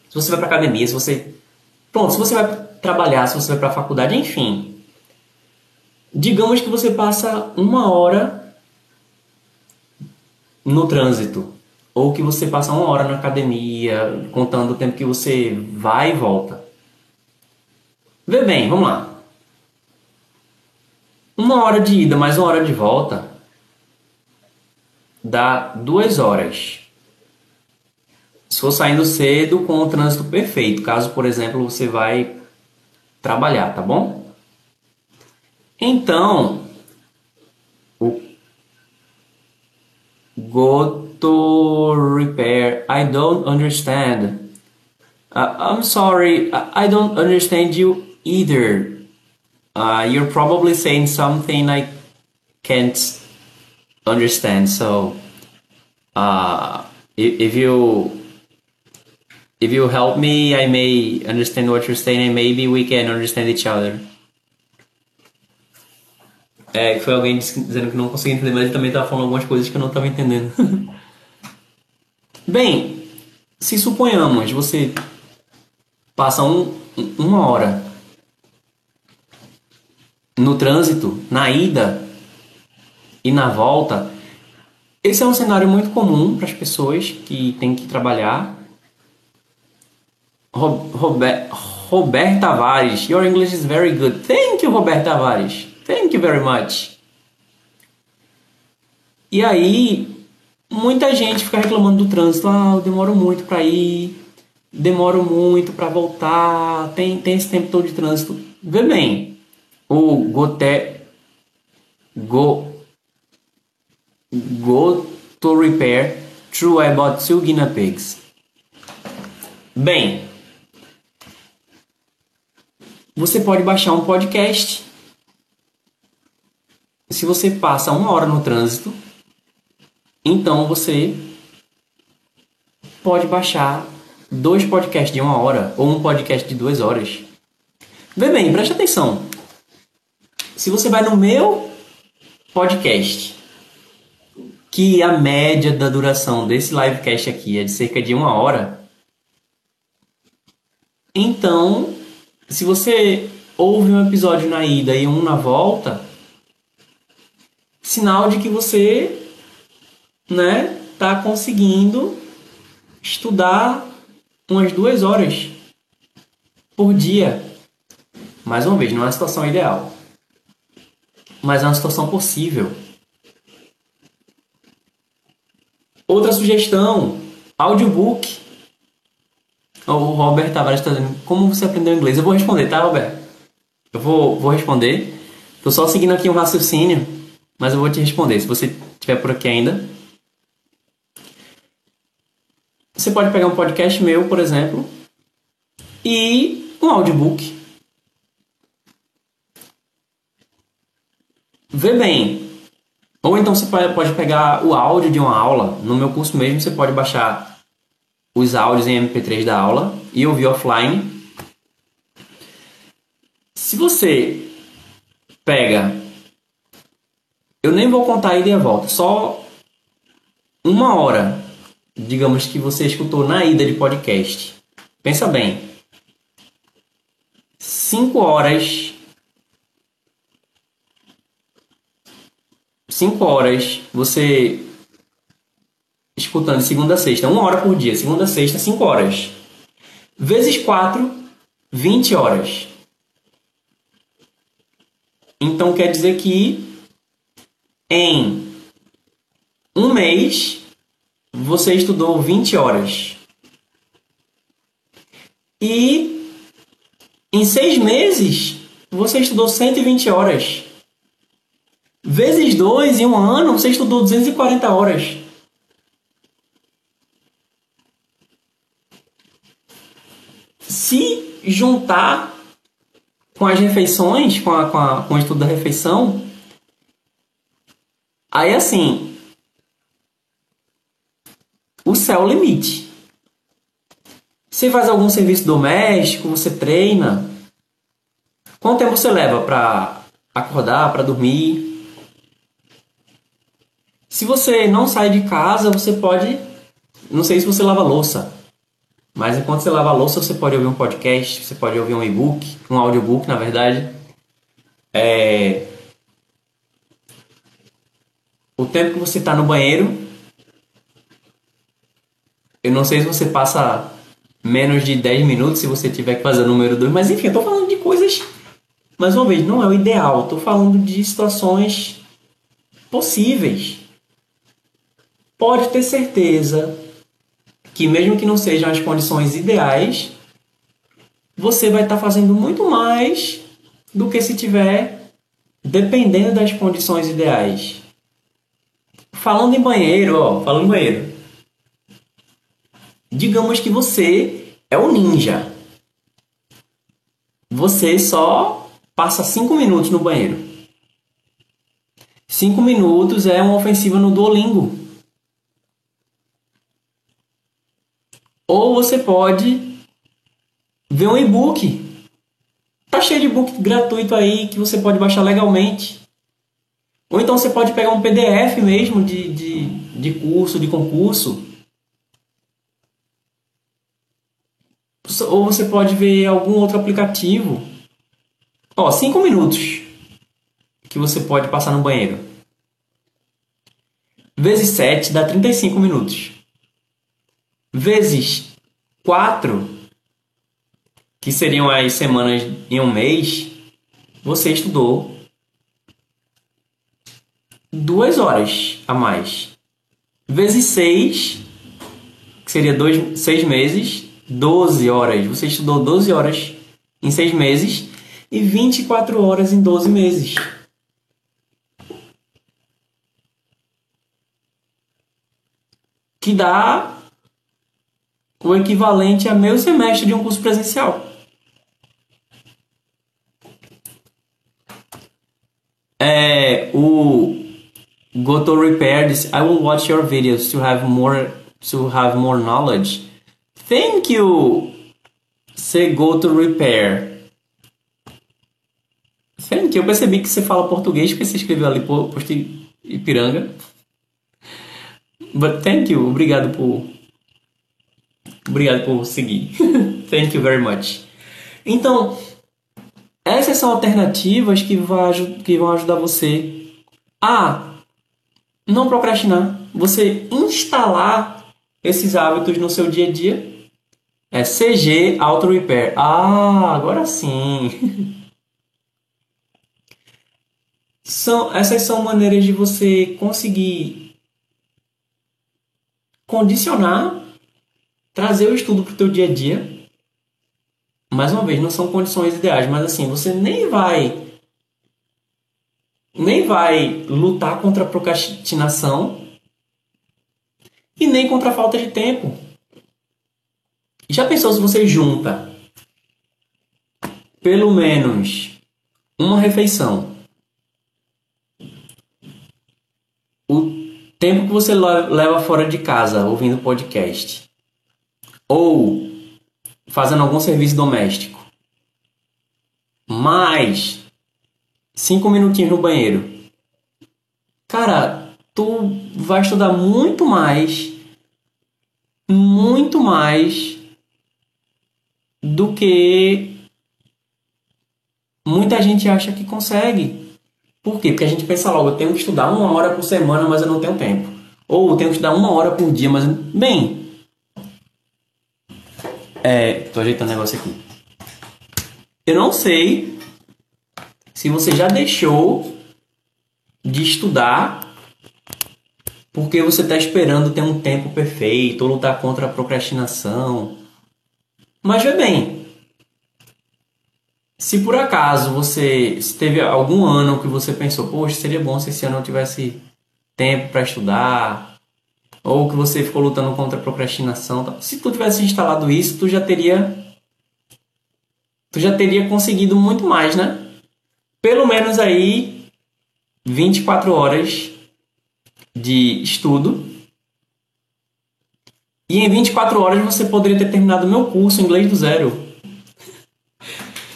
Se você vai para academia, se você pronto, se você vai trabalhar, se você vai para faculdade, enfim, Digamos que você passa uma hora no trânsito, ou que você passa uma hora na academia, contando o tempo que você vai e volta. Vê bem, vamos lá. Uma hora de ida mais uma hora de volta dá duas horas. Se for saindo cedo com o trânsito perfeito, caso por exemplo você vai trabalhar, tá bom? Então, o go to repair. I don't understand. Uh, I'm sorry, I don't understand you either. Uh, you're probably saying something I can't understand. So, uh, if, if you if you help me, I may understand what you're saying, and maybe we can understand each other. É, foi alguém dizendo que não conseguia entender, mas ele também estava falando algumas coisas que eu não estava entendendo. Bem, se suponhamos você passa um, uma hora no trânsito, na ida e na volta, esse é um cenário muito comum para as pessoas que têm que trabalhar. Robert, Robert Tavares, your English is very good. Thank you, Robert Tavares. Thank you very much. E aí, muita gente fica reclamando do trânsito. Ah, eu demoro muito para ir, demoro muito para voltar, tem, tem esse tempo todo de trânsito. Vê bem, o Gote, Go, Go to Repair True I bought two guinea pigs. Bem, você pode baixar um podcast se você passa uma hora no trânsito, então você pode baixar dois podcasts de uma hora ou um podcast de duas horas. Vê bem, preste atenção. Se você vai no meu podcast, que a média da duração desse livecast aqui é de cerca de uma hora, então, se você ouve um episódio na ida e um na volta, sinal de que você, né, tá conseguindo estudar umas duas horas por dia. Mais uma vez, não é uma situação ideal, mas é uma situação possível. Outra sugestão: audiobook. O Robert Tavares está dizendo como você aprendeu inglês. Eu vou responder, tá, Robert? Eu vou, vou responder. Tô só seguindo aqui um raciocínio, mas eu vou te responder. Se você estiver por aqui ainda. Você pode pegar um podcast meu, por exemplo, e um audiobook. Vê bem. Ou então você pode pegar o áudio de uma aula. No meu curso mesmo, você pode baixar os áudios em MP3 da aula e ouvir offline. Se você pega. Eu nem vou contar a ida e a volta, só uma hora digamos que você escutou na ida de podcast. Pensa bem. Cinco horas. Cinco horas você escutando segunda a sexta, uma hora por dia, segunda a sexta, cinco horas. Vezes quatro, vinte horas. Então quer dizer que em um mês você estudou 20 horas. E em seis meses você estudou 120 horas. Vezes 2 em um ano você estudou 240 horas. Se juntar com as refeições, com, a, com, a, com o estudo da refeição, aí assim, o céu é o limite. Você faz algum serviço doméstico, você treina. Quanto tempo você leva para acordar, para dormir? Se você não sai de casa, você pode. Não sei se você lava louça, mas enquanto você lava louça, você pode ouvir um podcast, você pode ouvir um e-book, um audiobook, na verdade. É... O tempo que você está no banheiro, eu não sei se você passa menos de 10 minutos se você tiver que fazer o número 2, mas enfim, eu tô falando de coisas. Mais uma vez, não é o ideal, tô falando de situações possíveis. Pode ter certeza que, mesmo que não sejam as condições ideais, você vai estar tá fazendo muito mais do que se tiver dependendo das condições ideais. Falando em banheiro, ó, falando em banheiro. Digamos que você é o ninja. Você só passa 5 minutos no banheiro. 5 minutos é uma ofensiva no Duolingo. Ou você pode ver um e-book. Tá cheio de e-book gratuito aí que você pode baixar legalmente. Ou então você pode pegar um PDF mesmo de, de, de curso, de concurso ou você pode ver algum outro aplicativo. Ó, 5 minutos que você pode passar no banheiro. Vezes 7 dá 35 minutos. Vezes 4, que seriam as semanas em um mês, você estudou duas horas a mais. Vezes 6, que seria dois, seis meses, 12 horas. Você estudou 12 horas em 6 meses e 24 horas em 12 meses. Que dá o equivalente a meio semestre de um curso presencial. É, o Goto Repair diz, I will watch your videos to have more to have more knowledge. Thank you. Você go to repair. Thank you. Eu percebi que você fala português porque você escreveu ali posto Ipiranga. But thank you. Obrigado por. Obrigado por seguir. thank you very much. Então, essas são alternativas que vão ajudar você a não procrastinar. Você instalar esses hábitos no seu dia a dia. É CG Auto Repair. Ah, agora sim. são, essas são maneiras de você conseguir condicionar, trazer o estudo para o teu dia a dia. Mais uma vez, não são condições ideais, mas assim, você nem vai nem vai lutar contra a procrastinação e nem contra a falta de tempo. Já pensou se você junta pelo menos uma refeição, o tempo que você leva fora de casa ouvindo podcast ou fazendo algum serviço doméstico, mais cinco minutinhos no banheiro, cara, tu vai estudar muito mais, muito mais do que muita gente acha que consegue. Por quê? Porque a gente pensa logo, eu tenho que estudar uma hora por semana, mas eu não tenho tempo. Ou eu tenho que estudar uma hora por dia, mas. Bem. É. Tô ajeitando o negócio aqui. Eu não sei se você já deixou de estudar porque você está esperando ter um tempo perfeito ou lutar contra a procrastinação. Mas vê bem, se por acaso você teve algum ano que você pensou, poxa, seria bom se esse ano eu tivesse tempo para estudar, ou que você ficou lutando contra a procrastinação, se tu tivesse instalado isso, tu já teria tu já teria conseguido muito mais, né? Pelo menos aí 24 horas de estudo. E em 24 horas você poderia ter terminado meu curso Inglês do Zero.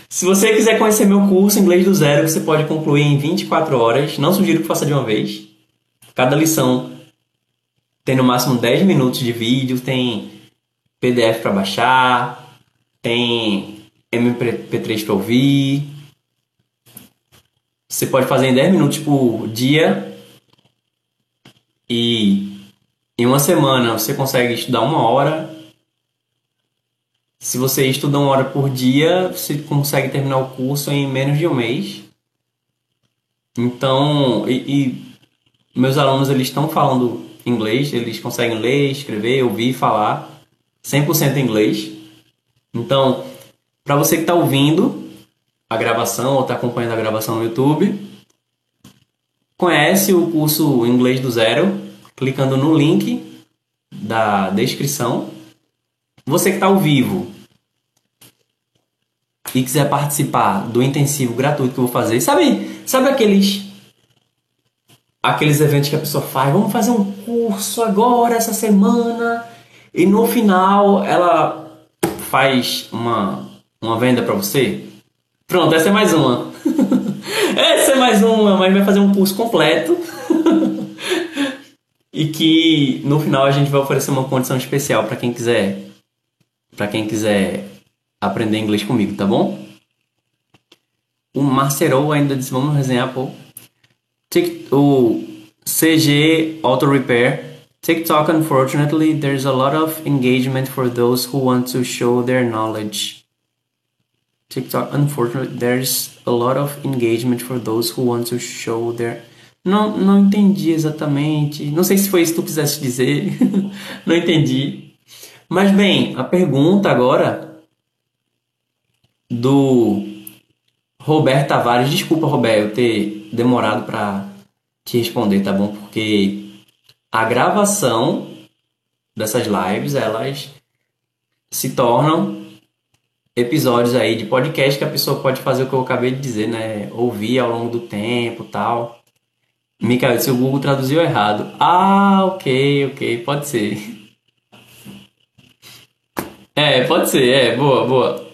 Se você quiser conhecer meu curso Inglês do Zero, você pode concluir em 24 horas. Não sugiro que faça de uma vez. Cada lição tem no máximo 10 minutos de vídeo, tem PDF para baixar, tem MP3 para ouvir. Você pode fazer em 10 minutos por dia e em uma semana você consegue estudar uma hora. Se você estuda uma hora por dia, você consegue terminar o curso em menos de um mês. Então, e, e meus alunos eles estão falando inglês, eles conseguem ler, escrever, ouvir, falar 100% inglês. Então, para você que está ouvindo a gravação ou está acompanhando a gravação no YouTube, conhece o curso Inglês do Zero, clicando no link da descrição. Você que está ao vivo e quiser participar do intensivo gratuito que eu vou fazer, sabe, sabe aqueles aqueles eventos que a pessoa faz, vamos fazer um curso agora essa semana e no final ela faz uma uma venda para você? Pronto, essa é mais uma. Essa é mais uma, mas vai fazer um curso completo. e que no final a gente vai oferecer uma condição especial para quem quiser para quem quiser aprender inglês comigo, tá bom? O Marcelo ainda disse, vamos resenhar, pô. O CG Auto Repair. TikTok, unfortunately, there's a lot of engagement for those who want to show their knowledge. TikTok, unfortunately, there's a lot of engagement for those who want to show their. Não, não entendi exatamente. Não sei se foi isso que tu quisesse dizer. não entendi. Mas bem, a pergunta agora do Roberto Tavares. Desculpa, Roberto, eu ter demorado para te responder, tá bom? Porque a gravação dessas lives, elas se tornam episódios aí de podcast que a pessoa pode fazer o que eu acabei de dizer, né? Ouvir ao longo do tempo tal. Micael, se o Google traduziu errado. Ah, ok, ok, pode ser. É, pode ser, é, boa, boa.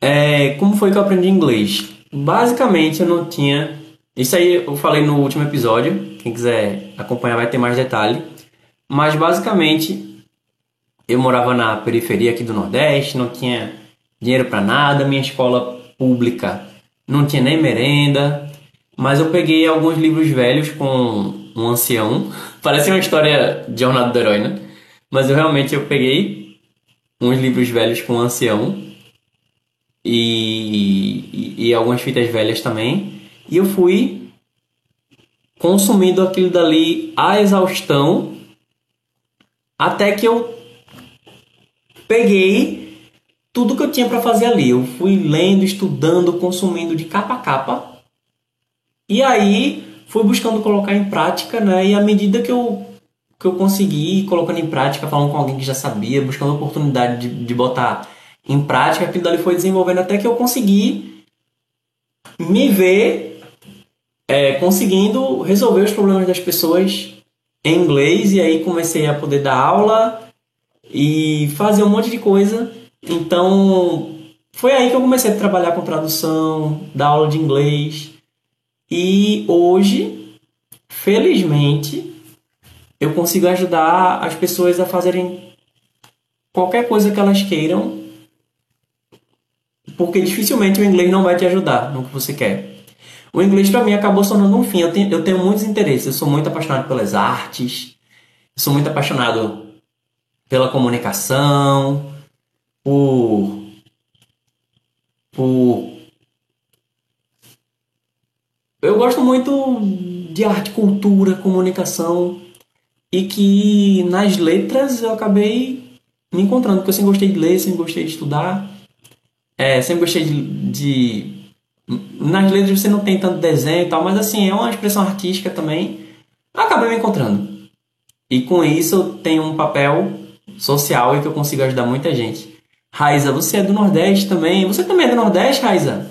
É, como foi que eu aprendi inglês? Basicamente eu não tinha. Isso aí eu falei no último episódio. Quem quiser acompanhar vai ter mais detalhe. Mas basicamente eu morava na periferia aqui do Nordeste, não tinha dinheiro para nada, minha escola pública não tinha nem merenda, mas eu peguei alguns livros velhos com um ancião. Parece uma história de jornada do herói, né? Mas eu realmente eu peguei uns livros velhos com um ancião e, e, e algumas fitas velhas também. E eu fui consumindo aquilo dali à exaustão até que eu peguei tudo que eu tinha para fazer ali. Eu fui lendo, estudando, consumindo de capa a capa. E aí fui buscando colocar em prática, né? E à medida que eu que eu consegui colocando em prática, falando com alguém que já sabia, buscando oportunidade de, de botar em prática, aquilo dali foi desenvolvendo até que eu consegui me ver é, conseguindo resolver os problemas das pessoas em inglês e aí comecei a poder dar aula e fazer um monte de coisa. Então foi aí que eu comecei a trabalhar com tradução, dar aula de inglês e hoje, felizmente, eu consigo ajudar as pessoas a fazerem qualquer coisa que elas queiram, porque dificilmente o inglês não vai te ajudar no que você quer. O inglês para mim acabou se tornando um fim. Eu tenho, eu tenho muitos interesses. Eu sou muito apaixonado pelas artes, sou muito apaixonado pela comunicação, por, por eu gosto muito de arte, cultura, comunicação e que nas letras eu acabei me encontrando, porque eu sempre gostei de ler, sempre gostei de estudar, é, sempre gostei de, de, Nas letras você não tem tanto desenho e tal, mas assim, é uma expressão artística também. Acabei me encontrando. E com isso eu tenho um papel social e que eu consigo ajudar muita gente. Raiza, você é do Nordeste também. Você também é do Nordeste, Raiza?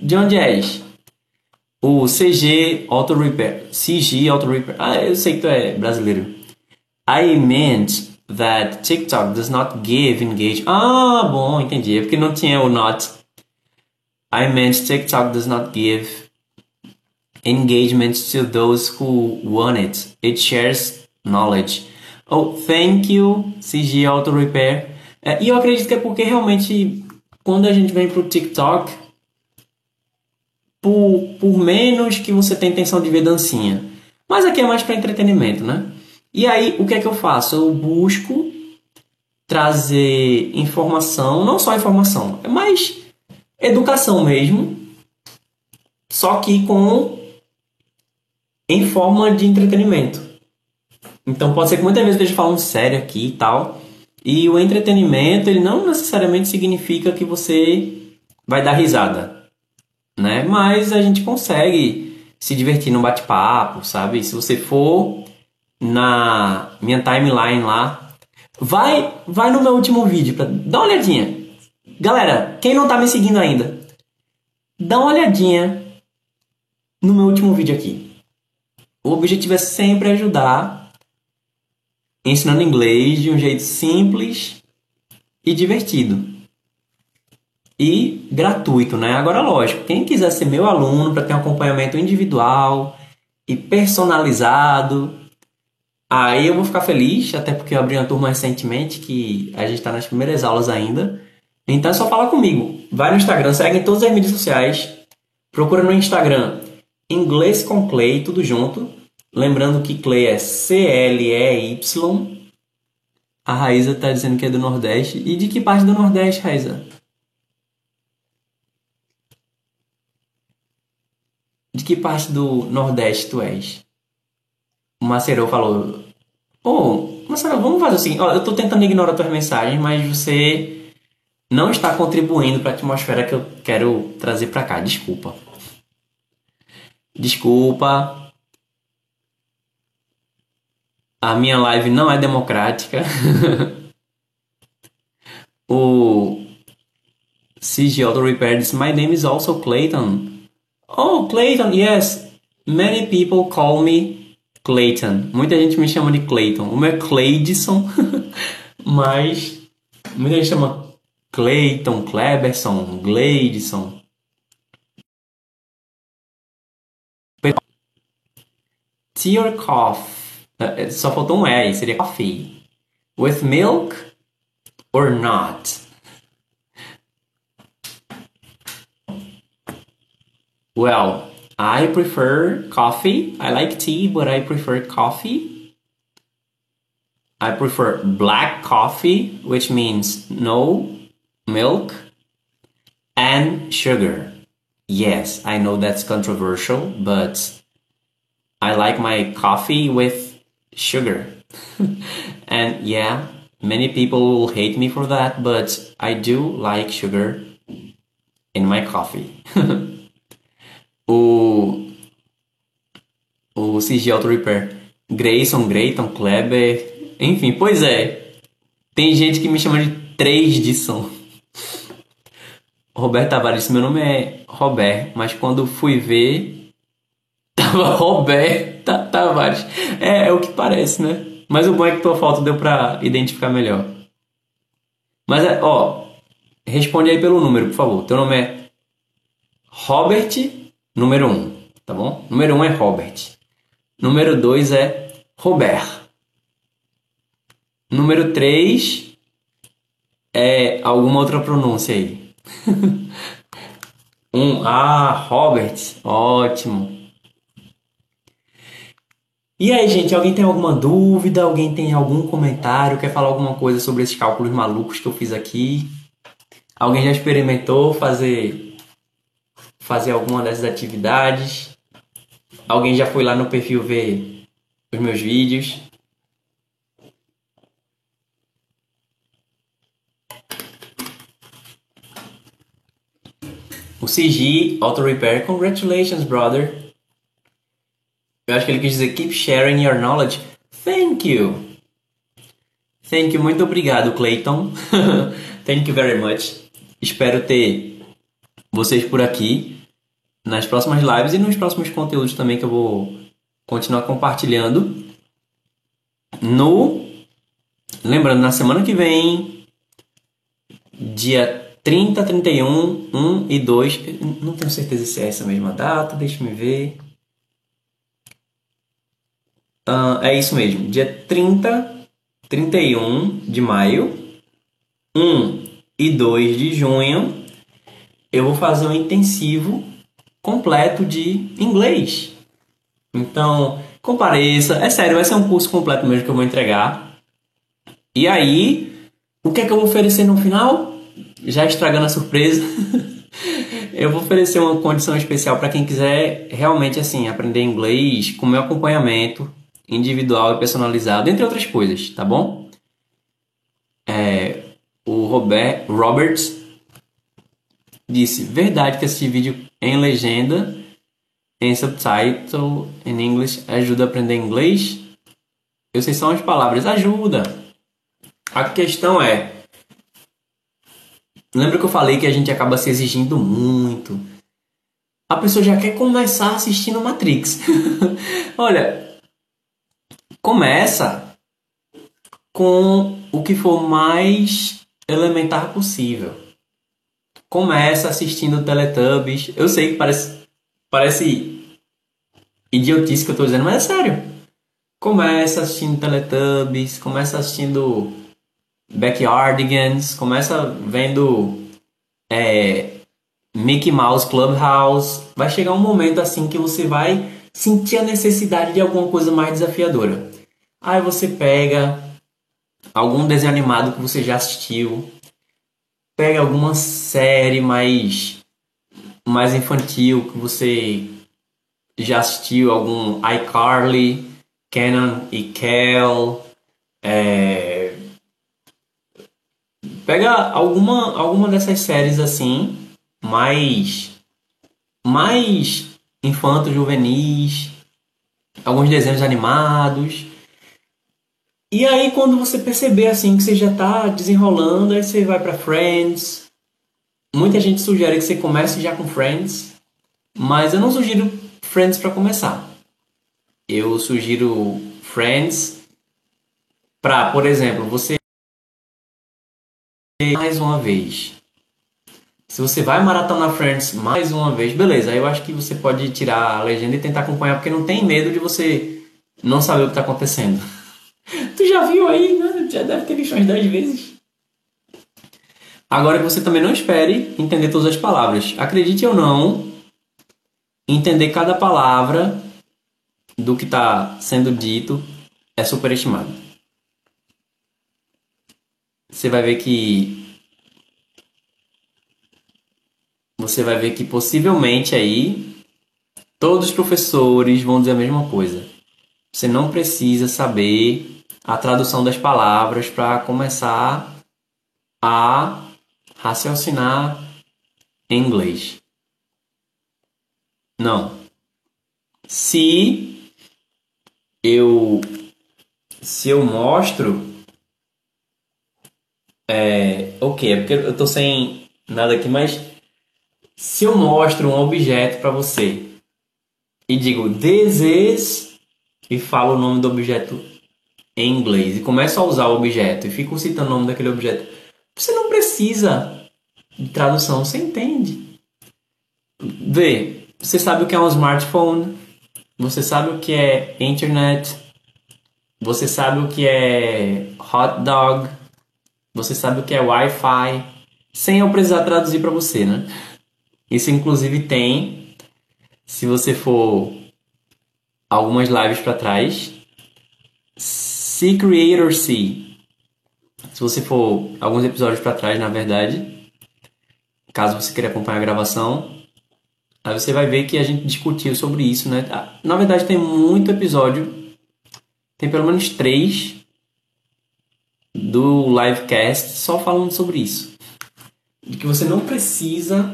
De onde és? O CG Auto Repair. CG Auto Repair. Ah, eu sei que tu é brasileiro. I meant that TikTok does not give engagement. Ah, bom, entendi. É porque não tinha o not. I meant TikTok does not give engagement to those who want it. It shares knowledge. Oh, thank you, CG Auto Repair. É, e eu acredito que é porque realmente quando a gente vem pro TikTok, por, por menos que você tenha intenção de ver dancinha. Mas aqui é mais para entretenimento, né? E aí, o que é que eu faço? Eu busco trazer informação, não só informação, é mais educação mesmo, só que com em forma de entretenimento. Então pode ser que muitas vezes eu esteja falando sério aqui e tal, e o entretenimento ele não necessariamente significa que você vai dar risada, né? Mas a gente consegue se divertir no bate-papo, sabe? Se você for na minha timeline lá. Vai, vai no meu último vídeo para dar uma olhadinha. Galera, quem não tá me seguindo ainda, dá uma olhadinha no meu último vídeo aqui. O objetivo é sempre ajudar ensinando inglês de um jeito simples e divertido. E gratuito, né? Agora, lógico, quem quiser ser meu aluno para ter um acompanhamento individual e personalizado, Aí eu vou ficar feliz, até porque eu abri uma turma recentemente que a gente está nas primeiras aulas ainda. Então é só falar comigo. Vai no Instagram, segue em todas as mídias sociais. Procura no Instagram Inglês com Clay, tudo junto. Lembrando que Clay é C-L-E-Y. A Raíza está dizendo que é do Nordeste. E de que parte do Nordeste, Raíza? De que parte do Nordeste tu és? O Macerou falou: Ô, oh, Macerou, vamos fazer o seguinte: ó, eu tô tentando ignorar tuas mensagens, mas você não está contribuindo para a atmosfera que eu quero trazer para cá. Desculpa. Desculpa. A minha live não é democrática. o CG Auto Repair diz: My name is also Clayton. Oh, Clayton, yes. Many people call me Clayton. Muita gente me chama de Clayton. O meu é Cleidson, mas muita gente chama Clayton, Kleberson, Gleidson. Tierkoff. É, só faltou um aí, seria coffee. With milk or not? Well, I prefer coffee. I like tea, but I prefer coffee. I prefer black coffee, which means no milk and sugar. Yes, I know that's controversial, but I like my coffee with sugar. and yeah, many people will hate me for that, but I do like sugar in my coffee. o o CG Auto Repair, Grayson, Grayton, Kleber, enfim, pois é. Tem gente que me chama de 3 de som. Roberto Tavares, meu nome é Robert, mas quando fui ver, tava Roberta Tavares. É, é o que parece, né? Mas o bom é que tua foto deu pra identificar melhor. Mas, é, ó, responde aí pelo número, por favor. Teu nome é Robert, número 1, um, tá bom? Número 1 um é Robert. Número 2 é Robert. Número 3 é alguma outra pronúncia aí. um Ah, Robert. Ótimo. E aí, gente, alguém tem alguma dúvida? Alguém tem algum comentário? Quer falar alguma coisa sobre esses cálculos malucos que eu fiz aqui? Alguém já experimentou fazer fazer alguma dessas atividades? Alguém já foi lá no perfil ver os meus vídeos? O CG Auto Repair, congratulations, brother. Eu acho que ele quis dizer keep sharing your knowledge. Thank you. Thank you, muito obrigado, Clayton. Thank you very much. Espero ter vocês por aqui nas próximas lives e nos próximos conteúdos também que eu vou continuar compartilhando. No lembrando na semana que vem, dia 30, 31, 1 e 2. Não tenho certeza se é essa mesma data, deixa me ver. Uh, é isso mesmo, dia 30, 31 de maio, 1 e 2 de junho, eu vou fazer um intensivo completo de inglês. Então, compareça. É sério, vai ser um curso completo mesmo que eu vou entregar. E aí, o que é que eu vou oferecer no final? já estragando a surpresa, eu vou oferecer uma condição especial para quem quiser realmente assim aprender inglês com meu acompanhamento individual e personalizado, entre outras coisas, tá bom? É, o Robert Roberts disse: verdade que assistir vídeo em legenda, em subtitle em inglês ajuda a aprender inglês? Eu sei só as palavras, ajuda. A questão é Lembra que eu falei que a gente acaba se exigindo muito? A pessoa já quer começar assistindo Matrix. Olha, começa com o que for mais elementar possível. Começa assistindo Teletubbies. Eu sei que parece, parece idiotice que eu estou dizendo, mas é sério. Começa assistindo Teletubbies, começa assistindo Backyardigans, começa vendo é, Mickey Mouse Clubhouse. Vai chegar um momento assim que você vai sentir a necessidade de alguma coisa mais desafiadora. Aí você pega algum desenho animado que você já assistiu, pega alguma série mais mais infantil que você já assistiu, algum iCarly, Kenan e Kel, é, Pega alguma, alguma dessas séries assim, mais mais infanto juvenis, alguns desenhos animados. E aí quando você perceber assim que você já está desenrolando, aí você vai para Friends. Muita gente sugere que você comece já com Friends, mas eu não sugiro Friends para começar. Eu sugiro Friends para, por exemplo, você mais uma vez. Se você vai maratonar Friends mais uma vez, beleza, aí eu acho que você pode tirar a legenda e tentar acompanhar, porque não tem medo de você não saber o que está acontecendo. tu já viu aí, né? Já deve ter visto umas 10 vezes. Agora que você também não espere entender todas as palavras. Acredite ou não, entender cada palavra do que está sendo dito é superestimado. Você vai ver que você vai ver que possivelmente aí todos os professores vão dizer a mesma coisa. Você não precisa saber a tradução das palavras para começar a raciocinar em inglês. Não. Se eu se eu mostro é, ok, é porque eu tô sem nada aqui, mas se eu mostro um objeto para você e digo this is e falo o nome do objeto em inglês e começo a usar o objeto e fico citando o nome daquele objeto, você não precisa de tradução, você entende. Vê, você sabe o que é um smartphone, você sabe o que é internet, você sabe o que é hot dog, você sabe o que é Wi-Fi, sem eu precisar traduzir para você, né? Isso inclusive tem, se você for algumas lives para trás, C Creator C. Se você for alguns episódios para trás, na verdade, caso você queira acompanhar a gravação, aí você vai ver que a gente discutiu sobre isso, né? Ah, na verdade, tem muito episódio, tem pelo menos três do livecast só falando sobre isso. De que você não precisa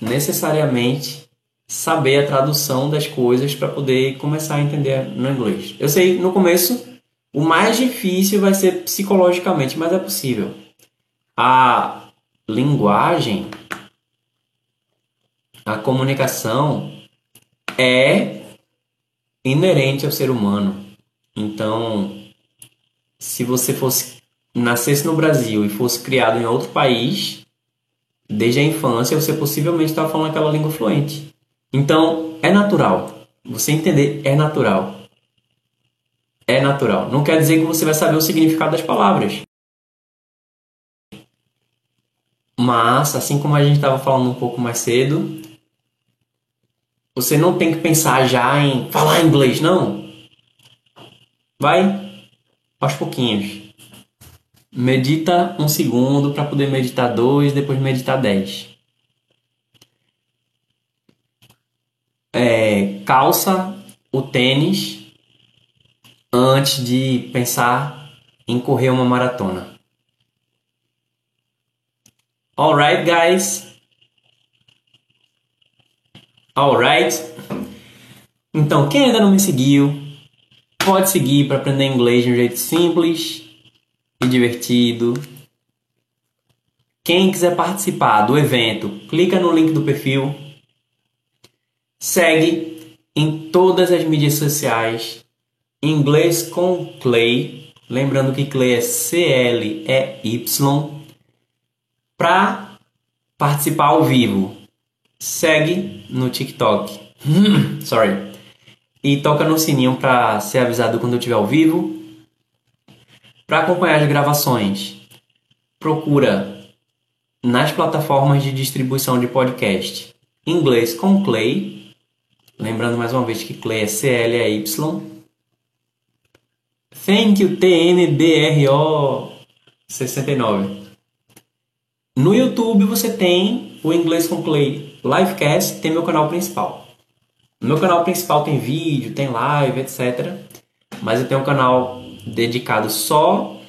necessariamente saber a tradução das coisas para poder começar a entender no inglês. Eu sei, no começo, o mais difícil vai ser psicologicamente, mas é possível. A linguagem, a comunicação é inerente ao ser humano. Então, se você fosse nascesse no Brasil e fosse criado em outro país, desde a infância você possivelmente estava falando aquela língua fluente. Então, é natural. Você entender é natural. É natural. Não quer dizer que você vai saber o significado das palavras. Mas, assim como a gente estava falando um pouco mais cedo, você não tem que pensar já em falar inglês, não. Vai aos pouquinhos. Medita um segundo para poder meditar dois, depois meditar dez. É, calça o tênis antes de pensar em correr uma maratona. Alright, guys. Alright. Então, quem ainda não me seguiu, pode seguir para aprender inglês de um jeito simples e divertido. Quem quiser participar do evento, clica no link do perfil. Segue em todas as mídias sociais. Inglês com Clay. Lembrando que Clay é C-L-E-Y. Para participar ao vivo, segue no TikTok. Sorry. E toca no sininho para ser avisado quando eu estiver ao vivo para acompanhar as gravações, procura nas plataformas de distribuição de podcast Inglês com Clay. Lembrando mais uma vez que Clay é C-L-A-Y. Thank you, T-N-D-R-O 69. No YouTube você tem o Inglês com Clay Livecast, tem meu canal principal. No meu canal principal tem vídeo, tem live, etc. Mas eu tenho um canal dedicado só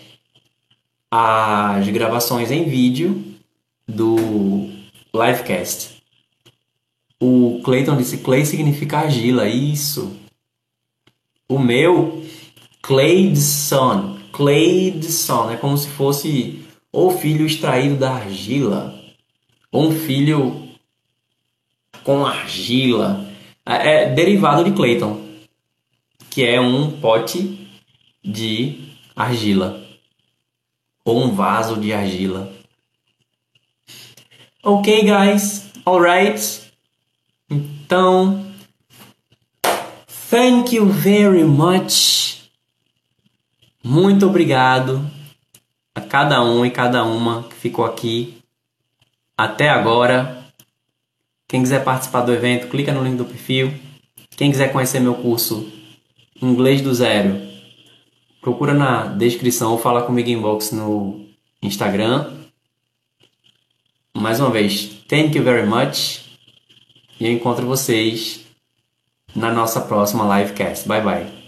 às gravações em vídeo do livecast. O Clayton disse Clay significa argila, isso. O meu Clayson, Clayson é como se fosse o filho extraído da argila, ou um filho com argila. É, é derivado de Clayton, que é um pote de argila ou um vaso de argila. Ok, guys, alright. Então, Thank you very much. Muito obrigado a cada um e cada uma que ficou aqui até agora. Quem quiser participar do evento, clica no link do perfil. Quem quiser conhecer meu curso Inglês do Zero, procura na descrição ou fala comigo em inbox no Instagram. Mais uma vez, thank you very much. E eu encontro vocês na nossa próxima livecast. Bye bye.